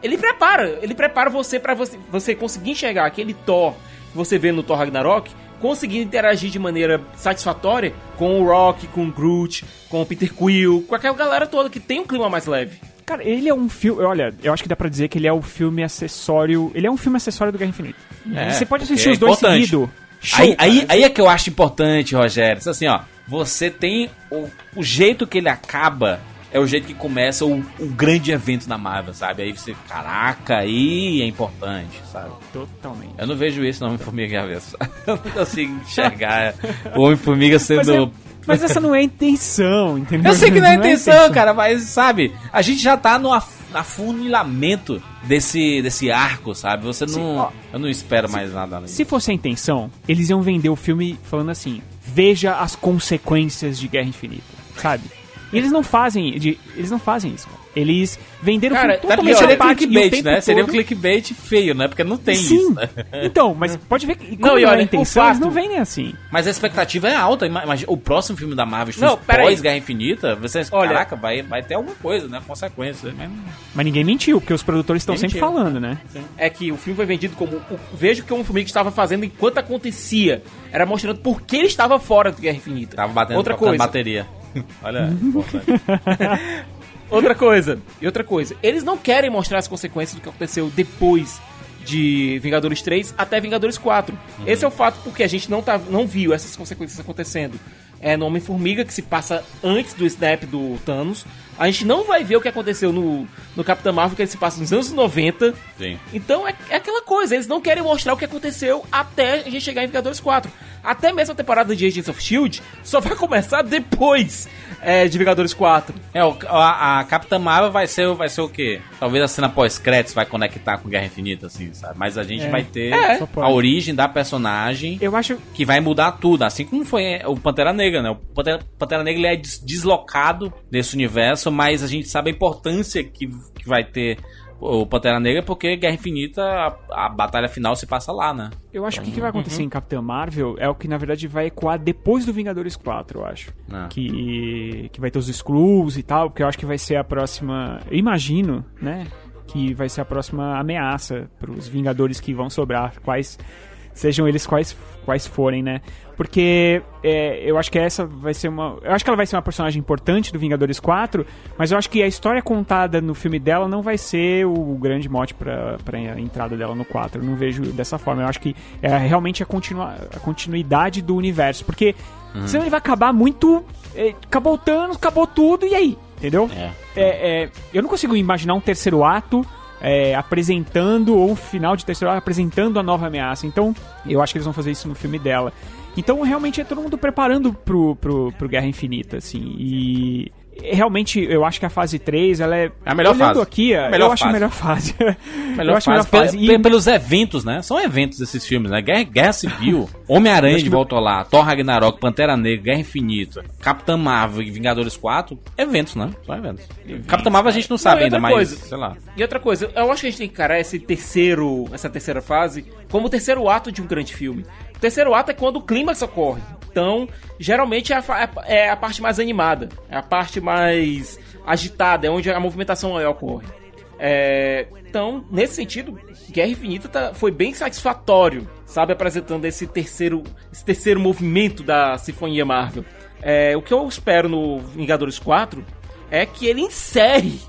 Ele prepara, ele prepara você para você, você conseguir enxergar aquele Thor que você vê no Thor Ragnarok, conseguir interagir de maneira satisfatória com o Rock, com o Groot, com o Peter Quill, com aquela galera toda que tem um clima mais leve. Cara, ele é um filme. Olha, eu acho que dá pra dizer que ele é o filme acessório. Ele é um filme acessório do Guerra Infinita. É, Você pode assistir é os dois importante. Show, Aí, aí, aí é que eu acho importante, Rogério. Assim, ó, você tem o, o jeito que ele acaba é o jeito que começa o, o grande evento na Marvel, sabe? Aí você, caraca, aí é importante, sabe? Totalmente. Eu não vejo isso no Homem-Formiga Avesso. Eu não consigo enxergar o Homem-Formiga sendo. Mas, é- mas essa não é a intenção, entendeu? Eu sei que não é a intenção, cara, mas sabe, a gente já tá no af- afunilamento desse, desse arco, sabe? Você não. Ó. eu não espero mais nada além Se fosse a intenção, eles iam vender o filme falando assim: veja as consequências de Guerra Infinita, sabe? E eles não fazem, de- eles não fazem isso. cara. Eles venderam Cara, filme tá totalmente. Seria parte, o clickbait, né? Seria um todo- clickbait feio, né? Porque não tem Sim. isso, né? Então, mas pode ver que Não, e é olha, a intenção, fato- eles não vendem assim. Mas a expectativa é alta. Ima- Imagina, o próximo filme da Marvel, Não, pós Guerra Infinita, você, Olha- caraca, vai, vai ter alguma coisa, né? Consequência. Mas... Mas ninguém mentiu, porque os produtores estão sempre falando, né? É que o filme foi vendido como o, veja o que o Homem-Formiga estava fazendo enquanto acontecia. Era mostrando por que ele estava fora do Guerra Infinita. Tava batendo Outra coisa. bateria. Olha, importante. Outra coisa. E outra coisa. Eles não querem mostrar as consequências do que aconteceu depois de Vingadores 3 até Vingadores 4. Esse é o fato porque a gente não, tá, não viu essas consequências acontecendo. É no Homem-Formiga, que se passa antes do snap do Thanos. A gente não vai ver o que aconteceu no, no Capitão Marvel, que ele se passa nos anos 90. Sim. Então é, é aquela coisa, eles não querem mostrar o que aconteceu até a gente chegar em Vingadores 4. Até mesmo a temporada de Agents of S.H.I.E.L.D. só vai começar depois é, de Vingadores 4. É, o- a, a Capitã Marvel vai ser, vai ser o quê? Talvez a cena pós-créditos vai conectar com Guerra Infinita, assim, sabe? Mas a gente É. vai ter É. A origem da personagem Eu acho. que vai mudar tudo, assim como foi o Pantera Negra, né? O Pantera, Pantera Negra ele é des- deslocado desse universo, mas a gente sabe a importância que, que vai ter o Pantera Negra porque Guerra Infinita, a, a batalha final se passa lá, né? Eu acho que o que vai Uhum. acontecer em Capitã Marvel é o que na verdade vai ecoar depois do Vingadores 4, eu acho. Ah. Que, que vai ter os Skrulls e tal, porque eu acho que vai ser a próxima. Eu imagino, né? Que vai ser a próxima ameaça pros Vingadores que vão sobrar, quais. Sejam eles quais, quais forem, né? Porque é, eu acho que essa vai ser uma. Eu acho que ela vai ser uma personagem importante do Vingadores 4, mas eu acho que a história contada no filme dela não vai ser o grande mote pra, pra entrada dela no 4. Eu não vejo dessa forma. Eu acho que é realmente a, continua, a continuidade do universo. Porque Uhum. senão ele vai acabar muito. é, acabou o Thanos, acabou tudo, e aí? Entendeu? É. É, é, eu não consigo imaginar um terceiro ato é, apresentando, ou final de terceiro apresentando a nova ameaça. Então, eu acho que eles vão fazer isso no filme dela. Então, realmente, é todo mundo preparando pro, pro, pro Guerra Infinita, assim. E. Realmente, eu acho que a fase 3, ela é... É a melhor olhando fase. aqui, A melhor eu acho a fase. melhor fase. Melhor eu acho a melhor fase, fase. E- pelos eventos, né? São eventos esses filmes, né? Guerra, Guerra Civil, Homem-Aranha de volta lá, Thor Ragnarok, Pantera Negra, Guerra Infinita, Capitã Marvel e Vingadores 4, eventos, né? São eventos. Capitã Marvel a gente não sabe Não, ainda, outra mas coisa. sei lá. E outra coisa, eu acho que a gente tem que encarar esse terceiro, essa terceira fase como o terceiro ato de um grande filme. O terceiro ato é quando o clímax ocorre. Então, geralmente é a, fa- é a parte mais animada, é a parte mais agitada, é onde a movimentação maior ocorre. É, então, nesse sentido, Guerra Infinita tá- foi bem satisfatório, sabe, apresentando esse terceiro, esse terceiro movimento da Sinfonia Marvel. É, o que eu espero no Vingadores 4 é que ele encerre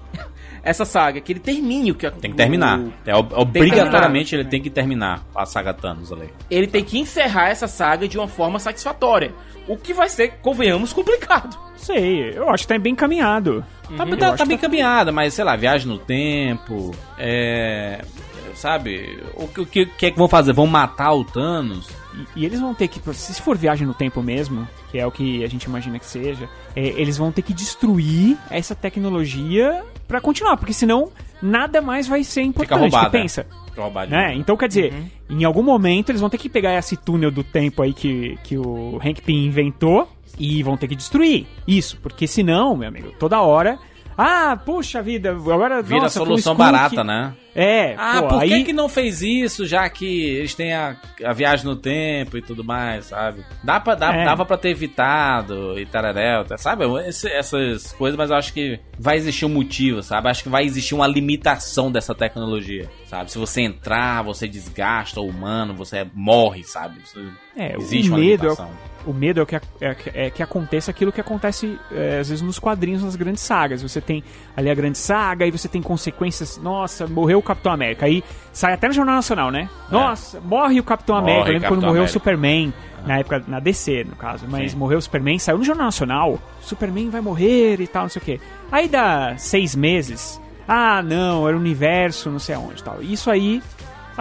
essa saga, que ele termine o que Tem que terminar. o- É, ob- obrigatoriamente ele tem que terminar a saga Thanos ali. ele tem que encerrar essa saga de uma forma satisfatória. O que vai ser, convenhamos, complicado. Sei, eu acho que tá bem encaminhado. Tá, Eu tá- acho tá bem tá- caminhada, mas sei lá, viagem no tempo, é. Sabe? O que, o que, que é que vão fazer? Vão matar o Thanos? E, e eles vão ter que, se for viagem no tempo mesmo, que é o que a gente imagina que seja, é, eles vão ter que destruir essa tecnologia pra continuar, porque senão nada mais vai ser Fica importante. roubado. Pensa, Fica roubado. né? Então quer dizer, Uhum. em algum momento eles vão ter que pegar esse túnel do tempo aí que, que o Hank Pym inventou e vão ter que destruir isso, porque senão, meu amigo, toda hora ah, puxa vida, agora Vira nossa, o solução barata, que- né? É, Ah, pô, por que, aí que não fez isso, já que eles têm a, a viagem no tempo e tudo mais, sabe? Dá pra, dá, É. Dava pra ter evitado e tararel, tá- sabe? Esse- essas coisas, mas eu acho que vai existir um motivo, sabe? Acho que vai existir uma limitação dessa tecnologia, sabe? Se você entrar, você desgasta o humano, você morre, sabe? Isso- É, existe o uma medo, é, limitação. O medo é, o que, é, é que aconteça aquilo que acontece é, às vezes nos quadrinhos, nas grandes sagas. Você tem ali a grande saga, aí você tem consequências. Nossa, morreu o Capitão América. Aí sai até no Jornal Nacional, né? Nossa, morre o Capitão É. Morre América. Eu lembro quando Capitão morreu América. o Superman, na época, na DC, no caso. Mas Sim. morreu o Superman, saiu no Jornal Nacional. Superman vai morrer e tal, não sei o quê. Aí dá seis meses. Ah, não, era o universo, não sei aonde e tal. Isso aí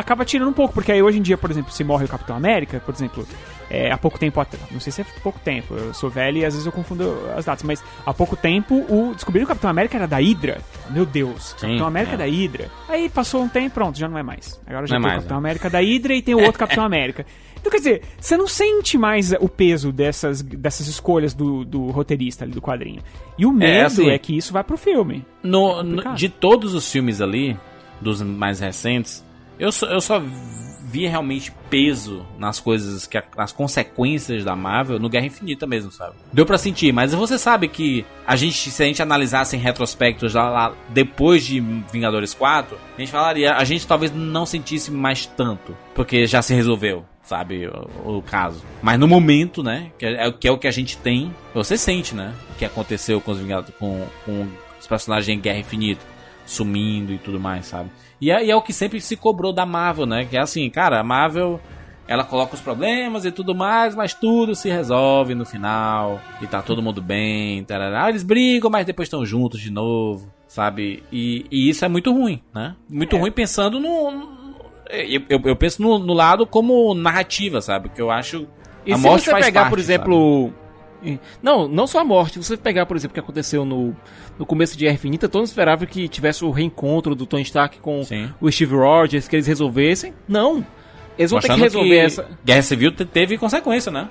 acaba tirando um pouco, porque aí hoje em dia, por exemplo, se morre o Capitão América, por exemplo, é, há pouco tempo atrás, não sei se é pouco tempo, eu sou velho e às vezes eu confundo as datas, mas há pouco tempo o descobriram que o Capitão América era da Hydra. Meu Deus, Sim, Capitão América é. é da Hydra. Aí passou um tempo, pronto, já não é mais. Agora já Não é tem mais, o Capitão é. América da Hydra e tem o outro Capitão América. Então, quer dizer, você não sente mais o peso dessas, dessas escolhas do, do roteirista ali do quadrinho. E o medo é, assim, que isso vai pro filme. No, no- de todos os filmes ali, dos mais recentes, eu só, eu só vi realmente peso nas coisas, que nas consequências da Marvel no Guerra Infinita mesmo, sabe? Deu pra sentir, mas você sabe que a gente, se a gente analisasse em retrospectos lá, lá depois de Vingadores 4, a gente falaria, a gente talvez não sentisse mais tanto, porque já se resolveu. Sabe, o, o caso. Mas no momento, né? Que é, que é o que a gente tem, você sente, né? O que aconteceu com os Vingadores, com, com os personagens em Guerra Infinita sumindo e tudo mais, sabe? E é, e é o que sempre se cobrou da Marvel, né? Que é assim, cara, a Marvel ela coloca os problemas e tudo mais, mas tudo se resolve no final e tá todo mundo bem. Tarará. Eles brigam, mas depois estão juntos de novo, sabe? E, e isso é muito ruim, né? Muito ruim pensando no. Eu, eu, eu penso no, no lado como narrativa, sabe? Que eu acho E A se morte você pegar, parte, por exemplo. e- Não, não só a morte. Se você pegar, por exemplo, o que aconteceu no, no começo de Guerra Infinita, todos esperavam que tivesse o reencontro do Tony Stark com o Steve Rogers, que eles resolvessem. Não. Eles vão ter que resolver que essa. Guerra Civil te- teve consequência, né?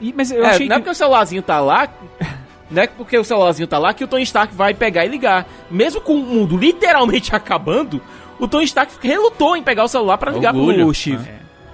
E- mas eu É, achei não é que... porque o celularzinho tá lá. Não é porque o celularzinho tá lá que o Tony Stark vai pegar e ligar. Mesmo com o mundo literalmente acabando, o Tony Stark relutou em pegar o celular pra ligar Orgulho, pro Steve.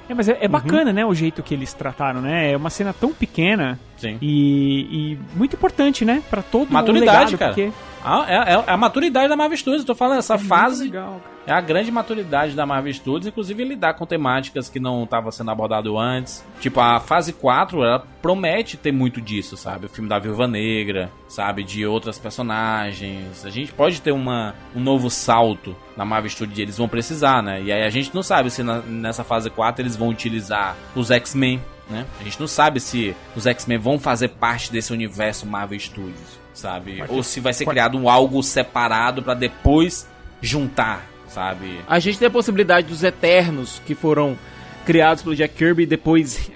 É, mas é, é bacana, né, o jeito que eles trataram, né? É uma cena tão pequena Sim. e, e muito importante, né? Pra todo Maturidade, o legado, cara. porque... Ah, é, é a maturidade da Marvel Studios. Eu tô falando, essa fase legal, é a grande maturidade da Marvel Studios, inclusive lidar com temáticas que não estavam sendo abordado antes. Tipo, a fase 4, ela promete ter muito disso, sabe? O filme da Viúva Negra, sabe? De outras personagens. A gente pode ter uma, um novo salto na Marvel Studios, eles vão precisar, né? E aí a gente não sabe se na- nessa fase 4 eles vão utilizar os X-Men, né? A gente não sabe se os X-Men vão fazer parte desse universo Marvel Studios, sabe? Ou se vai ser criado um algo separado pra depois juntar, sabe? A gente tem a possibilidade dos Eternos, que foram criados pelo Jack Kirby e depois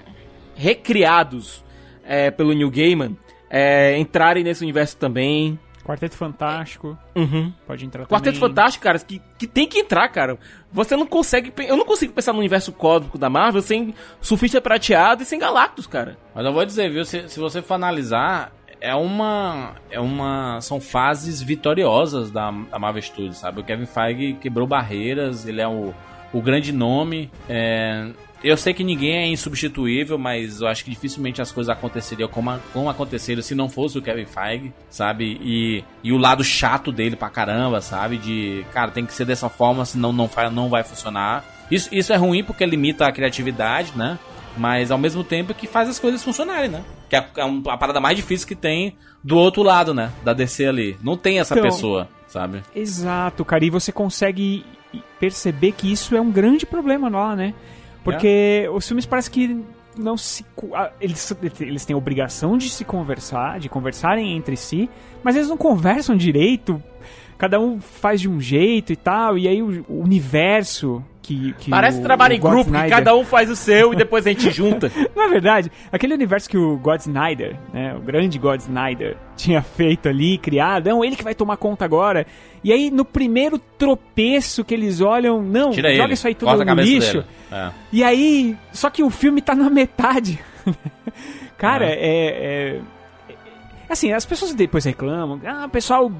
recriados é, pelo Neil Gaiman, é, entrarem nesse universo também. Quarteto Fantástico. Uhum. Pode entrar Quarteto também. Fantástico, cara, que, que tem que entrar, cara. Você não consegue. Eu não consigo pensar no universo cósmico da Marvel sem Surfista Prateado e sem Galactus, cara. Mas eu vou dizer, viu, se, se você for analisar, é uma. É uma. São fases vitoriosas da, da Marvel Studios, sabe? O Kevin Feige quebrou barreiras, ele é o, o grande nome. é, eu sei que ninguém é insubstituível, mas eu acho que dificilmente as coisas aconteceriam como, a- como aconteceram se não fosse o Kevin Feige, sabe? E, e o lado chato dele pra caramba, sabe? De, cara, tem que ser dessa forma, senão não vai, não vai funcionar. Isso, isso é ruim porque limita a criatividade, né? Mas ao mesmo tempo é que faz as coisas funcionarem, né? Que é a, a parada mais difícil que tem do outro lado, né? Da DC ali. Não tem essa Então- pessoa, sabe? Exato, cara. E você consegue perceber que isso é um grande problema lá, né? Porque os filmes parece que não se. ah, Eles, eles têm a obrigação de se conversar, de conversarem entre si, mas eles não conversam direito. Cada um faz de um jeito e tal, e aí o, o universo que. que Parece o- trabalho o em God grupo, que Snyder- cada um faz o seu e depois a gente junta. Não é verdade? Aquele universo que o God Snyder, né, o grande God Snyder, tinha feito ali, criado, não, ele que vai tomar conta agora. E aí, no primeiro tropeço que eles olham, não, Tira joga ele. isso aí tudo corta no lixo. É. E aí, só que o filme tá na metade. Cara, é, é- é- Assim, as pessoas depois reclamam, ah, o pessoal.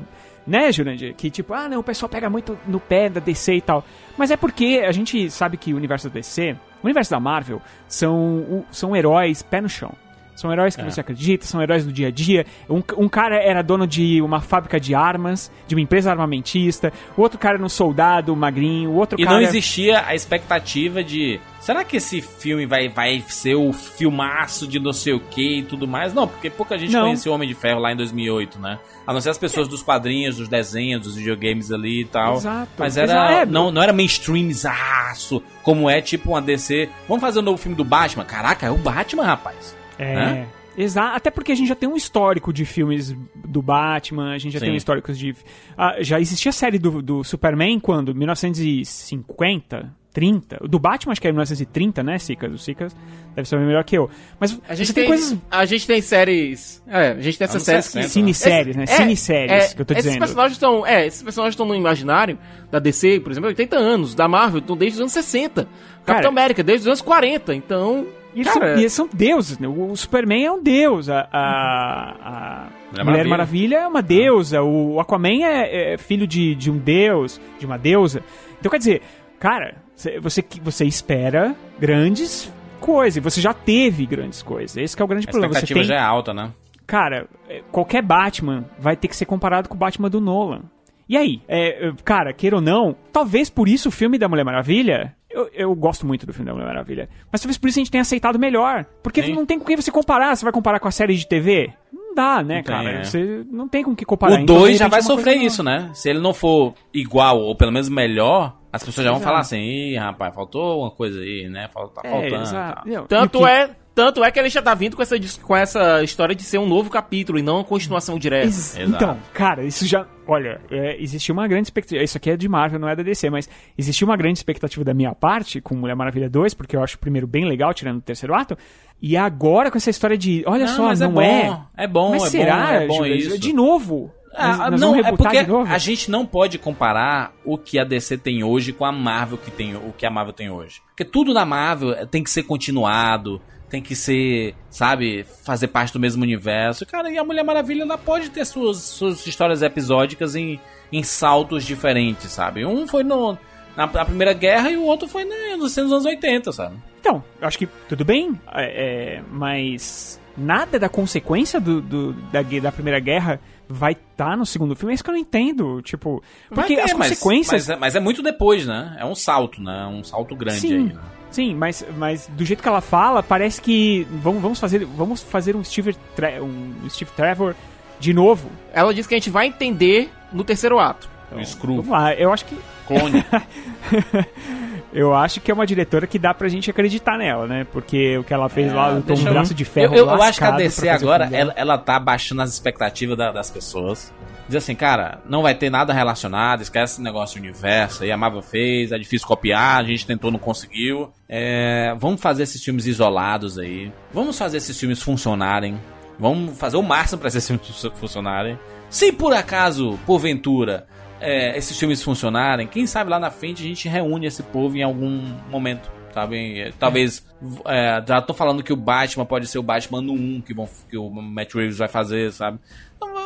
Né, Jurandir? Que tipo, ah, não, o pessoal pega muito no pé da DC e tal. Mas é porque a gente sabe que o universo da DC, o universo da Marvel, são, são heróis pé no chão. São heróis que É. você acredita, são heróis do dia a dia. Um, um cara era dono de uma fábrica de armas, de uma empresa armamentista. O outro cara era um soldado magrinho. O outro E cara. não existia a expectativa de. Será que esse filme vai, vai ser o filmaço de não sei o que e tudo mais? Não, porque pouca gente Não. conhecia o Homem de Ferro lá em 2008, né? A não ser as pessoas dos quadrinhos, dos desenhos, dos videogames ali e tal. Exato. Mas era. É, não, não era mainstreamzaço, como é tipo uma DC. Vamos fazer um novo filme do Batman? Caraca, é o Batman, rapaz. É. Né? Exato, até porque a gente já tem um histórico de filmes do Batman, a gente já Sim. tem um histórico de. Ah, já existia a série do, do Superman quando? 1950? 30? O Do Batman acho que é 1930, né, Sicas? O Sicas deve saber melhor que eu. Mas A gente tem, tem, coisas. a gente tem séries. É, a gente tem essas Anos séries 60, que. Cineséries, né? Esse- Cineséries, que eu tô esses dizendo. Personagens estão, é, esses personagens estão no imaginário da DC, por exemplo, há 80 anos. Da Marvel, estão desde os anos 60. Capitão Cara, América, desde os anos 40. Então. E eles, cara, são, e eles são deuses, né? O Superman é um deus, a, a, a Mulher Mulher Maravilha. Maravilha é uma deusa, o Aquaman é, é filho de, de um deus, de uma deusa. Então quer dizer, cara, cê- você, você espera grandes coisas, você já teve grandes coisas. Esse que é o grande A problema. Você expectativa tem, já é alta, né? cara, é, qualquer Batman vai ter que ser comparado com o Batman do Nolan. E aí? É, é, cara, queira ou não, talvez por isso o filme da Mulher Maravilha. Eu, eu gosto muito do filme da Mulher Maravilha. Mas talvez por isso a gente tenha aceitado melhor. Porque Sim. não tem com quem você comparar. Você vai comparar com a série de TV? Não dá, né, Não tem, cara? é. Você não tem com que comparar. O Então, 2 de já vai é sofrer isso, né? Se ele não for igual, ou pelo menos melhor, as pessoas já vão Exato. falar assim, ih, rapaz, faltou uma coisa aí, né? Tá É, faltando. e exato. tal." Não, e o Tanto que- é, Tanto é que ele já tá vindo com essa, com essa história de ser um novo capítulo e não uma continuação direta. Ex- Então, cara, isso já. Olha, é, existia uma grande expectativa. Isso aqui é de Marvel, não é da DC, mas existia uma grande expectativa da minha parte com Mulher Maravilha 2, porque eu acho o primeiro bem legal, tirando o terceiro ato. E agora com essa história de. Olha Não, só, mas é não bom, é. é bom, Mas é será, bom, é bom Júlio? isso. De novo? Nós- Ah, nós não, é porque a gente não pode comparar o que a DC tem hoje com a Marvel que tem o que a Marvel tem hoje. Porque tudo na Marvel tem que ser continuado, tem que ser, sabe, fazer parte do mesmo universo. Cara, e a Mulher Maravilha ela pode ter suas, suas histórias episódicas em, em saltos diferentes, sabe? Um foi no na, na Primeira Guerra e o outro foi né, nos anos 80, sabe? Então, eu acho que tudo bem, é, é, mas nada da consequência do, do- da, da Primeira Guerra vai estar no segundo filme. É isso que eu não entendo. Tipo, porque ter, as mas- consequências. Mas, é- mas é muito depois, né? É um salto, né? Um salto grande Sim, aí. né? Sim, mas, mas do jeito que ela fala, parece que vamos, vamos fazer vamos fazer um Steve, um Steve Trevor de novo. Ela diz que a gente vai entender no terceiro ato. O Screw. Vamos lá, eu acho que Clone. eu acho que é uma diretora que dá pra gente acreditar nela, né? Porque o que ela fez lá, lutou um É, Deixa eu- braço de ferro Eu, eu, eu acho que a DC agora, ela, ela tá baixando as expectativas da- das pessoas. Diz assim, cara, não vai ter nada relacionado, esquece esse negócio universo aí, a Marvel fez, é difícil copiar, a gente tentou, não conseguiu. É, vamos fazer esses filmes isolados aí. Vamos fazer esses filmes funcionarem. Vamos fazer o máximo pra esses filmes fu- funcionarem. Se por acaso, porventura, é, esses filmes funcionarem, quem sabe lá na frente a gente reúne esse povo em algum momento. Sabe? É, Talvez. é, já tô falando que o Batman pode ser o Batman no 1 que, vão, que o Matt Reeves vai fazer, sabe? Então,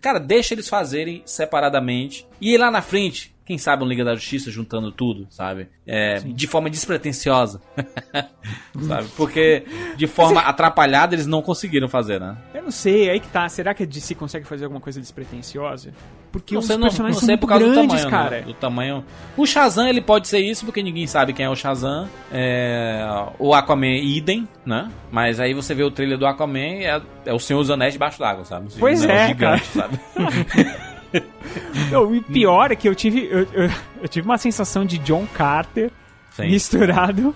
cara, deixa eles fazerem separadamente. E lá na frente, quem sabe um Liga da Justiça juntando tudo, sabe? É, de forma despretensiosa. sabe? Porque de forma atrapalhada eles não conseguiram fazer, né? Eu não sei, aí que tá. Será que a DC consegue fazer alguma coisa despretensiosa? Porque não os sei, não, personagens não são sei muito por causa grandes, do tamanho, cara. né? Do tamanho. O Shazam ele pode ser isso porque ninguém sabe quem é o Shazam. É... O Aquaman idem, né? Mas aí você vê o trailer do Aquaman é, é o Senhor dos Anéis debaixo d'água, sabe? Pois negócio é, gigante, cara. sabe? Não, e pior é que eu tive, eu, eu- eu tive uma sensação de John Carter Sim. misturado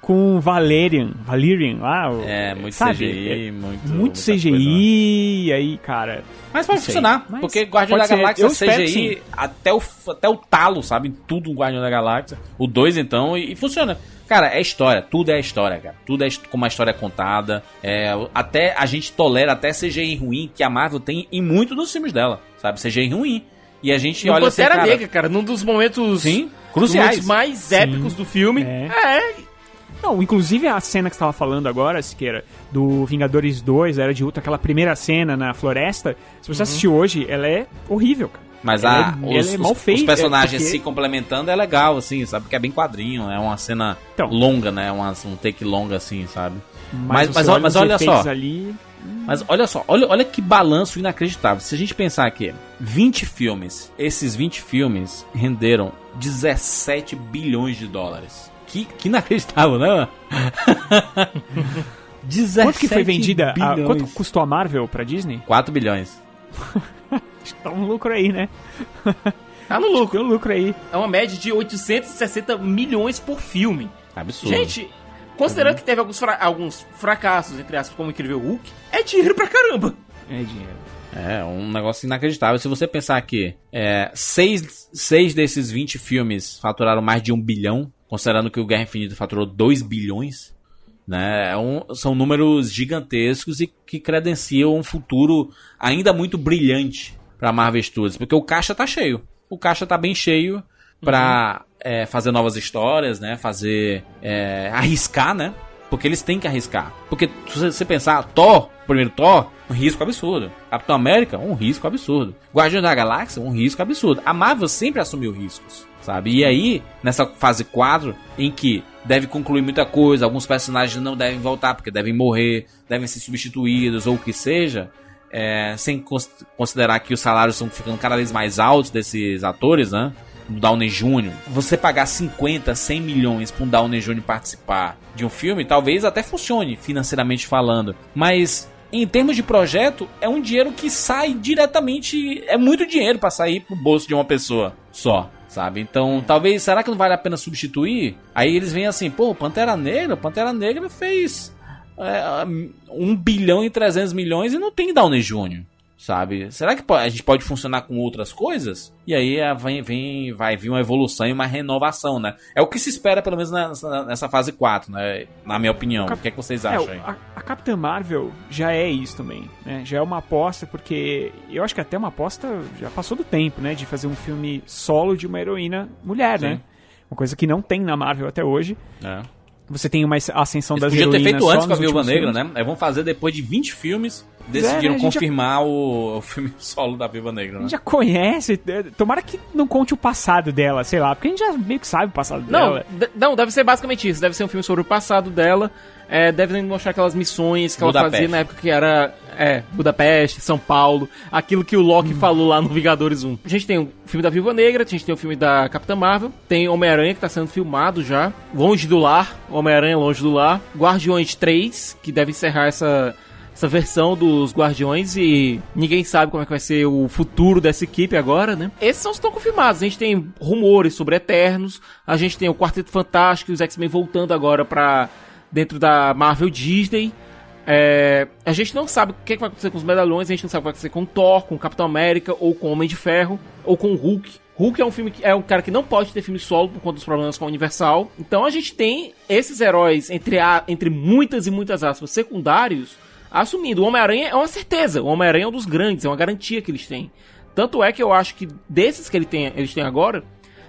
com Valerian, Valerian lá. o- É, muito sabe? CGI, É, muito- muito CGI, e aí, cara. Mas pode funcionar, Mas porque Guardião da. Galáxia Eu espero que CGI até o, até o talo, sabe? Tudo Guardião da Galáxia. O 2, então, e, e funciona. Cara, é história, tudo é história, cara. Tudo é como a história é contada. É, até a gente tolera até CGI ruim que a Marvel tem em muitos dos filmes dela, sabe? CGI ruim. E a gente No olha assim, Pantera cara, Negra, cara, num dos momentos Sim, cruciais. momentos mais épicos do filme. É. É. Não, inclusive a cena que você tava falando agora, Siqueira, do Vingadores 2, Era de Ultra, aquela primeira cena na floresta, se você assistiu hoje, ela é horrível, cara. Mas ela a, é, os, ela é mal os- feita. os personagens porque- se complementando é legal, assim, sabe? Porque é bem quadrinho, é uma cena Então. longa, né? Uma, um take longa, assim, sabe? Mas, Mas, mas, olha mas olha só, Ali, mas olha só, olha, olha que balanço inacreditável. Se a gente pensar que 20 filmes, esses 20 filmes renderam 17 bilhões de dólares. Que, que inacreditável, né? 17 Quanto que foi vendida? a- bilhões. quanto custou a Marvel pra Disney? 4 bilhões. Acho que tá um lucro aí, né? Tá no lucro. Tem um lucro aí. É uma média de 860 milhões por filme. Absurdo. Gente, considerando que teve alguns, fra- alguns fracassos, entre aspas, como o Incrível Hulk, é dinheiro pra caramba. É dinheiro. É, um negócio inacreditável. Se você pensar que é, seis, seis desses 20 filmes faturaram mais de um bilhão, considerando que o Guerra Infinita faturou 2 bilhões, né? é um- são números gigantescos e que credenciam um futuro ainda muito brilhante para Marvel Studios, porque o caixa tá cheio. O caixa tá bem cheio pra é, fazer novas histórias, né? Fazer. é, arriscar, né? Porque eles têm que arriscar. Porque se você- pensar, Thor, primeiro Thor, um risco absurdo. Capitão América, um risco absurdo. Guardião da Galáxia, um risco absurdo. A Marvel sempre assumiu riscos, sabe? E aí, nessa fase 4, em que deve concluir muita coisa, alguns personagens não devem voltar porque devem morrer, devem ser substituídos ou o que seja, é, sem cons- considerar que os salários estão ficando cada vez mais altos desses atores, né? Do Downey Jr. Você pagar 50, 100 milhões para um Downey Jr. participar de um filme, talvez até funcione financeiramente falando, mas em termos de projeto, é um dinheiro que sai diretamente, é muito dinheiro para sair pro bolso de uma pessoa só. Sabe? Então, talvez, será que não vale a pena substituir? Aí eles vêm assim, pô, Pantera Negra, Pantera Negra fez é, 1 bilhão e 300 milhões e não tem Downey Jr., sabe? Será que a gente pode funcionar com outras coisas? E aí é, vem, vem, vai vir uma evolução e uma renovação, né? É o que se espera, pelo menos nessa, nessa fase 4, né? Na minha opinião. O que, é que vocês É, acham o- aí? a, a Capitã Marvel já é isso também, né? Já é uma aposta, porque eu acho que até uma aposta já passou do tempo, né? De fazer um filme solo de uma heroína mulher, Sim. né? Uma coisa que não tem na Marvel até hoje. É. Você tem uma ascensão Eles das podiam ter heroínas feito só antes com a Viúva Negra, né? Aí vão fazer depois de 20 filmes, é, decidiram né? A gente já- confirmar o, o filme solo da Viúva Negra, A né? gente já conhece, eh, tomara que não conte o passado dela, sei lá, porque a gente já meio que sabe o passado Não, dela. não, deve ser basicamente isso. Deve ser um filme sobre o passado dela. É, deve mostrar aquelas missões que ela Budapeste. fazia na época que era é, Budapeste, São Paulo, aquilo que o Loki Hum. falou lá no Vingadores 1. A gente tem o filme da Viúva Negra, a gente tem o filme da Capitã Marvel, tem Homem-Aranha que tá sendo filmado já, Longe do Lar, Homem-Aranha Longe do Lar, Guardiões 3, que deve encerrar essa essa versão dos Guardiões e ninguém sabe como é que vai ser o futuro dessa equipe agora, né? Esses que estão confirmados. A gente tem rumores sobre Eternos, a gente tem o Quarteto Fantástico e os X-Men voltando agora pra dentro da Marvel Disney. É, a gente não sabe o que, é que vai acontecer com os medalhões, a gente não sabe o que vai acontecer com o Thor, com o Capitão América, ou com o Homem de Ferro, ou com o Hulk. Hulk é um filme que é um cara que não pode ter filme solo por conta dos problemas com a Universal. Então a gente tem esses heróis, entre, a, entre muitas e muitas aspas, secundários, assumindo. O Homem-Aranha é uma certeza. O Homem-Aranha é um dos grandes, é uma garantia que eles têm. Tanto é que eu acho que desses que ele tem, eles têm agora,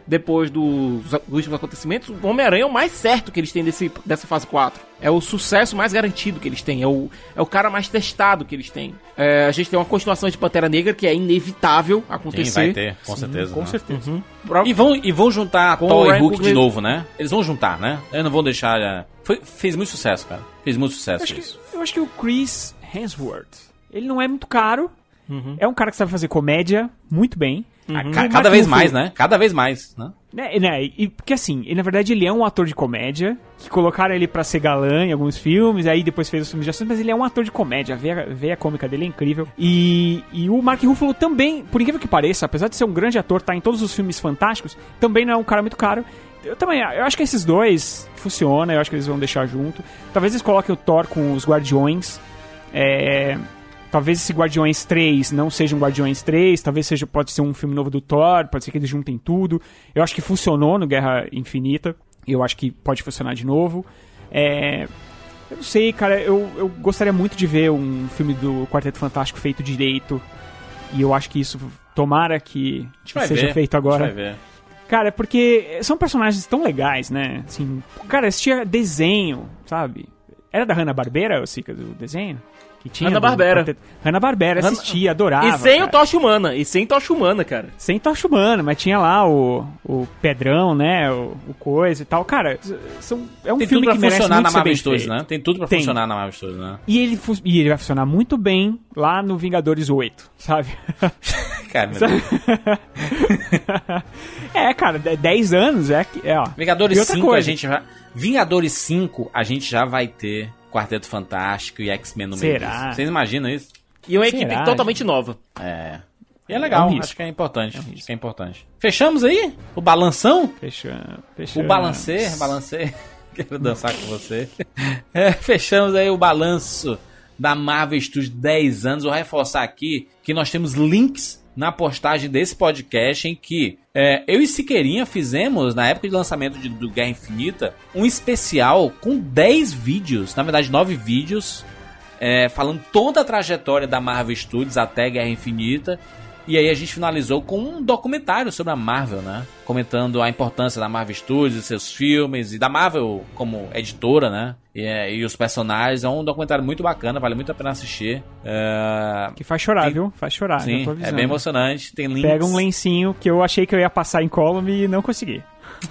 depois dos, dos últimos acontecimentos, o Homem-Aranha é o mais certo que eles têm desse, dessa fase 4. É o sucesso mais garantido que eles têm. É o, é o cara mais testado que eles têm. É, a gente tem uma continuação de Pantera Negra que é inevitável acontecer. Sim, vai ter, com Sim, certeza. Com né? certeza. Uhum. E, vão, e vão juntar Com Thor e Hulk de novo, né? Eles vão juntar, né? Eu não vou deixar. é, Foi, fez muito sucesso, cara. Fez muito sucesso acho que- isso. Eu acho que o Chris Hemsworth, ele não é muito caro. Uhum. É um cara que sabe fazer comédia muito bem. O ca- cada vez mais, né? Cada vez mais, né? Né, né, e, porque assim, ele, na verdade ele é um ator de comédia, que colocaram ele pra ser galã em alguns filmes, aí depois fez os filmes de ação, mas ele é um ator de comédia, a veia, a veia cômica dele é incrível. E, e o Mark Ruffalo também, por incrível que pareça, apesar de ser um grande ator, tá em todos os filmes fantásticos, também não é um cara muito caro. Eu também, eu acho que esses dois funcionam, eu acho que eles vão deixar junto. Talvez eles coloquem o Thor com os Guardiões. É, talvez esse Guardiões 3 não seja um Guardiões 3, talvez seja pode ser um filme novo do Thor, pode ser que eles juntem tudo. Eu acho que funcionou no Guerra Infinita, e eu acho que pode funcionar de novo. É, eu não sei, cara, eu, eu gostaria muito de ver um filme do Quarteto Fantástico feito direito. E eu acho que isso tomara que, que seja ver, feito a gente agora. vai ver. Cara, porque são personagens tão legais, né? Assim, cara, assistia desenho, sabe? Era da Hanna-Barbera, Sica, do desenho? Que tinha Hanna-Barbera. do- Hanna-Barbera, Hanna- assistia, adorava. E sem cara. o Tocha Humana, e sem Tocha Humana, cara. Sem tocha humana, mas tinha lá o, o Pedrão, né? O, o coisa e tal. Cara, são, é um Tem filme tudo pra que merece funcionar muito na ser Marvel bem feito. né? Tem tudo pra Tem. funcionar na Marvel Studios, né? E ele, fu- e ele vai funcionar muito bem lá no Vingadores 8, sabe? Cara, meu Deus. é, cara, de- 10 anos é que. É, ó. Vingadores E outra 5 a coisa. gente já. Vingadores 5 a gente já vai ter Quarteto Fantástico e X-Men no meio Será? disso. Vocês imaginam isso? E uma Será, equipe totalmente nova. É. E é legal, É um acho que é importante. acho que é importante. Fechamos aí? O balanção? Fechando, O fechando. balancer, balancer. Quero dançar com você. É, fechamos aí o balanço da Marvel Studios 10 anos. Vou reforçar aqui que nós temos links na postagem desse podcast em que é, eu e Siqueirinha fizemos, na época de lançamento de- do Guerra Infinita, um especial com 10 vídeos, na verdade 9 vídeos, é, falando toda a trajetória da Marvel Studios até Guerra Infinita. E aí a gente finalizou com um documentário sobre a Marvel, né? Comentando a importância da Marvel Studios, seus filmes e da Marvel como editora, né? E, é, e os personagens. É um documentário muito bacana, vale muito a pena assistir. É, Que faz chorar, Tem- viu? Faz chorar. Sim, é bem emocionante. Tem links, Pega um lencinho que eu achei que eu ia passar em column e não consegui.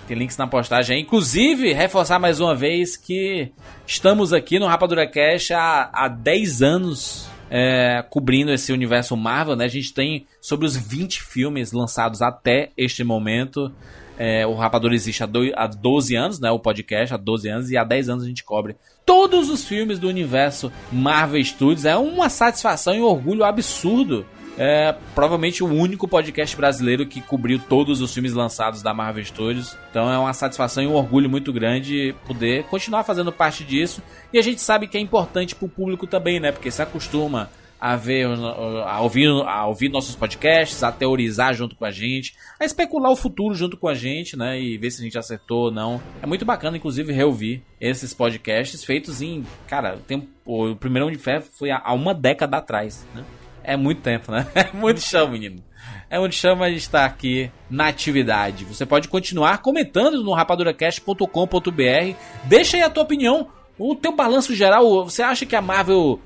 tem links na postagem. aí. Inclusive, reforçar mais uma vez que estamos aqui no Rapadura Cash há, há 10 anos é, cobrindo esse universo Marvel, né? A gente tem sobre os 20 filmes lançados até este momento. É, o Rapadura existe há, doi- há 12 anos, né? O podcast há 12 anos e há 10 anos a gente cobre todos os filmes do universo Marvel Studios. É uma satisfação e um orgulho absurdo É provavelmente o único podcast brasileiro que cobriu todos os filmes lançados da Marvel Studios. Então é uma satisfação e um orgulho muito grande poder continuar fazendo parte disso. E a gente sabe que é importante pro público também, né? Porque se acostuma a ver, a ouvir, a ouvir nossos podcasts, a teorizar junto com a gente, a especular o futuro junto com a gente, né? E ver se a gente acertou ou não. É muito bacana, inclusive, reouvir esses podcasts feitos em. Cara, o primeiro de Ferro foi há uma década atrás, né? É muito tempo, né? É muito chão, menino. É muito chão, a gente está aqui na atividade. Você pode continuar comentando no rapaduracast.com.br. Deixa aí a tua opinião, o teu balanço geral. Você acha que a Marvel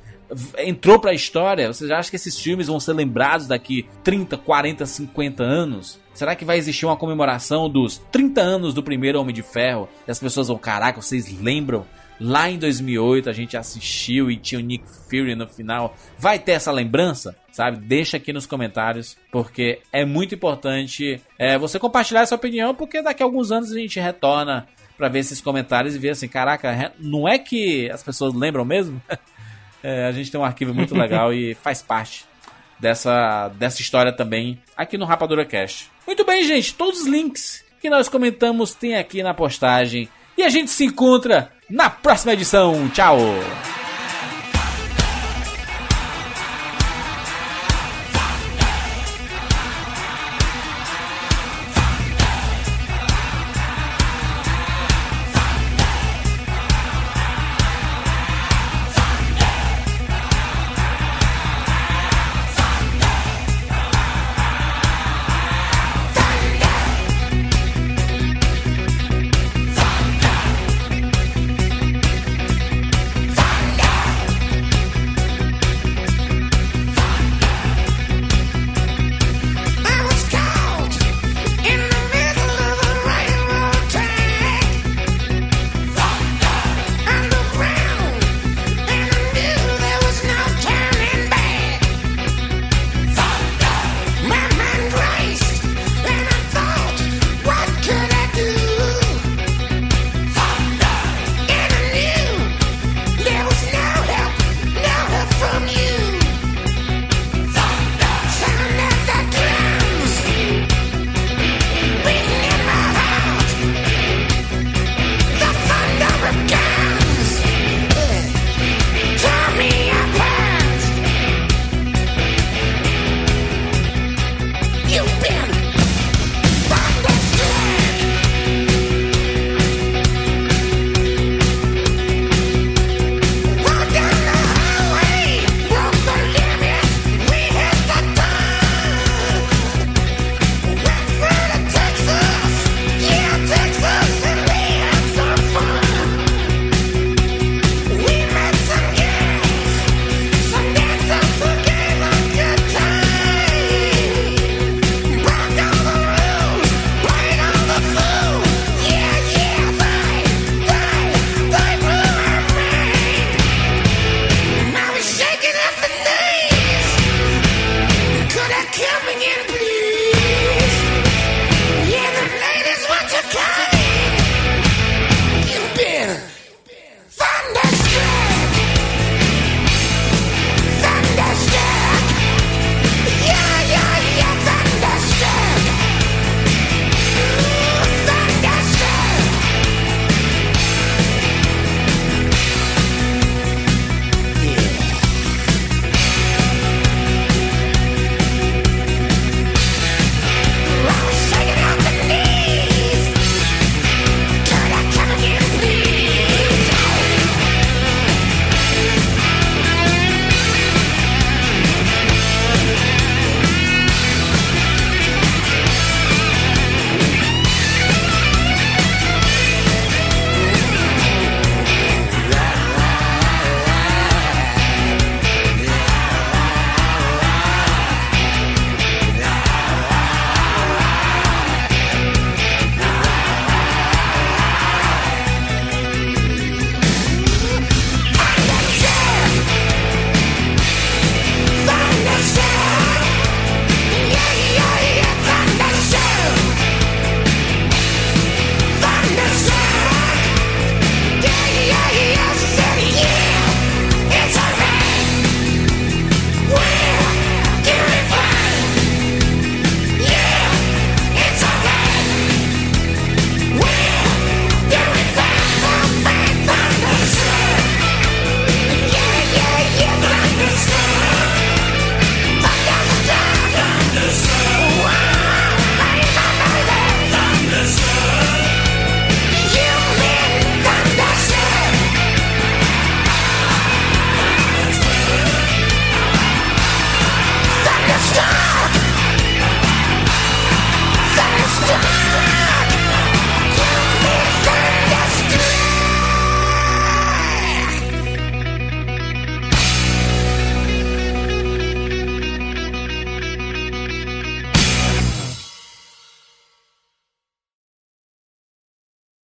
entrou pra história? Você já acha que esses filmes vão ser lembrados daqui 30, 40, 50 anos? Será que vai existir uma comemoração dos 30 anos do primeiro Homem de Ferro? E as pessoas vão, caraca, vocês lembram? Lá em 2008 a gente assistiu e tinha o Nick Fury no final. Vai ter essa lembrança? Sabe? Deixa aqui nos comentários, porque é muito importante é, você compartilhar essa opinião, porque daqui a alguns anos a gente retorna para ver esses comentários e ver assim, caraca, não é que as pessoas lembram mesmo? É, a gente tem um arquivo muito legal e faz parte dessa, dessa história também aqui no Rapadura Cast. Muito bem, gente. Todos os links que nós comentamos tem aqui na postagem. E a gente se encontra na próxima edição. Tchau!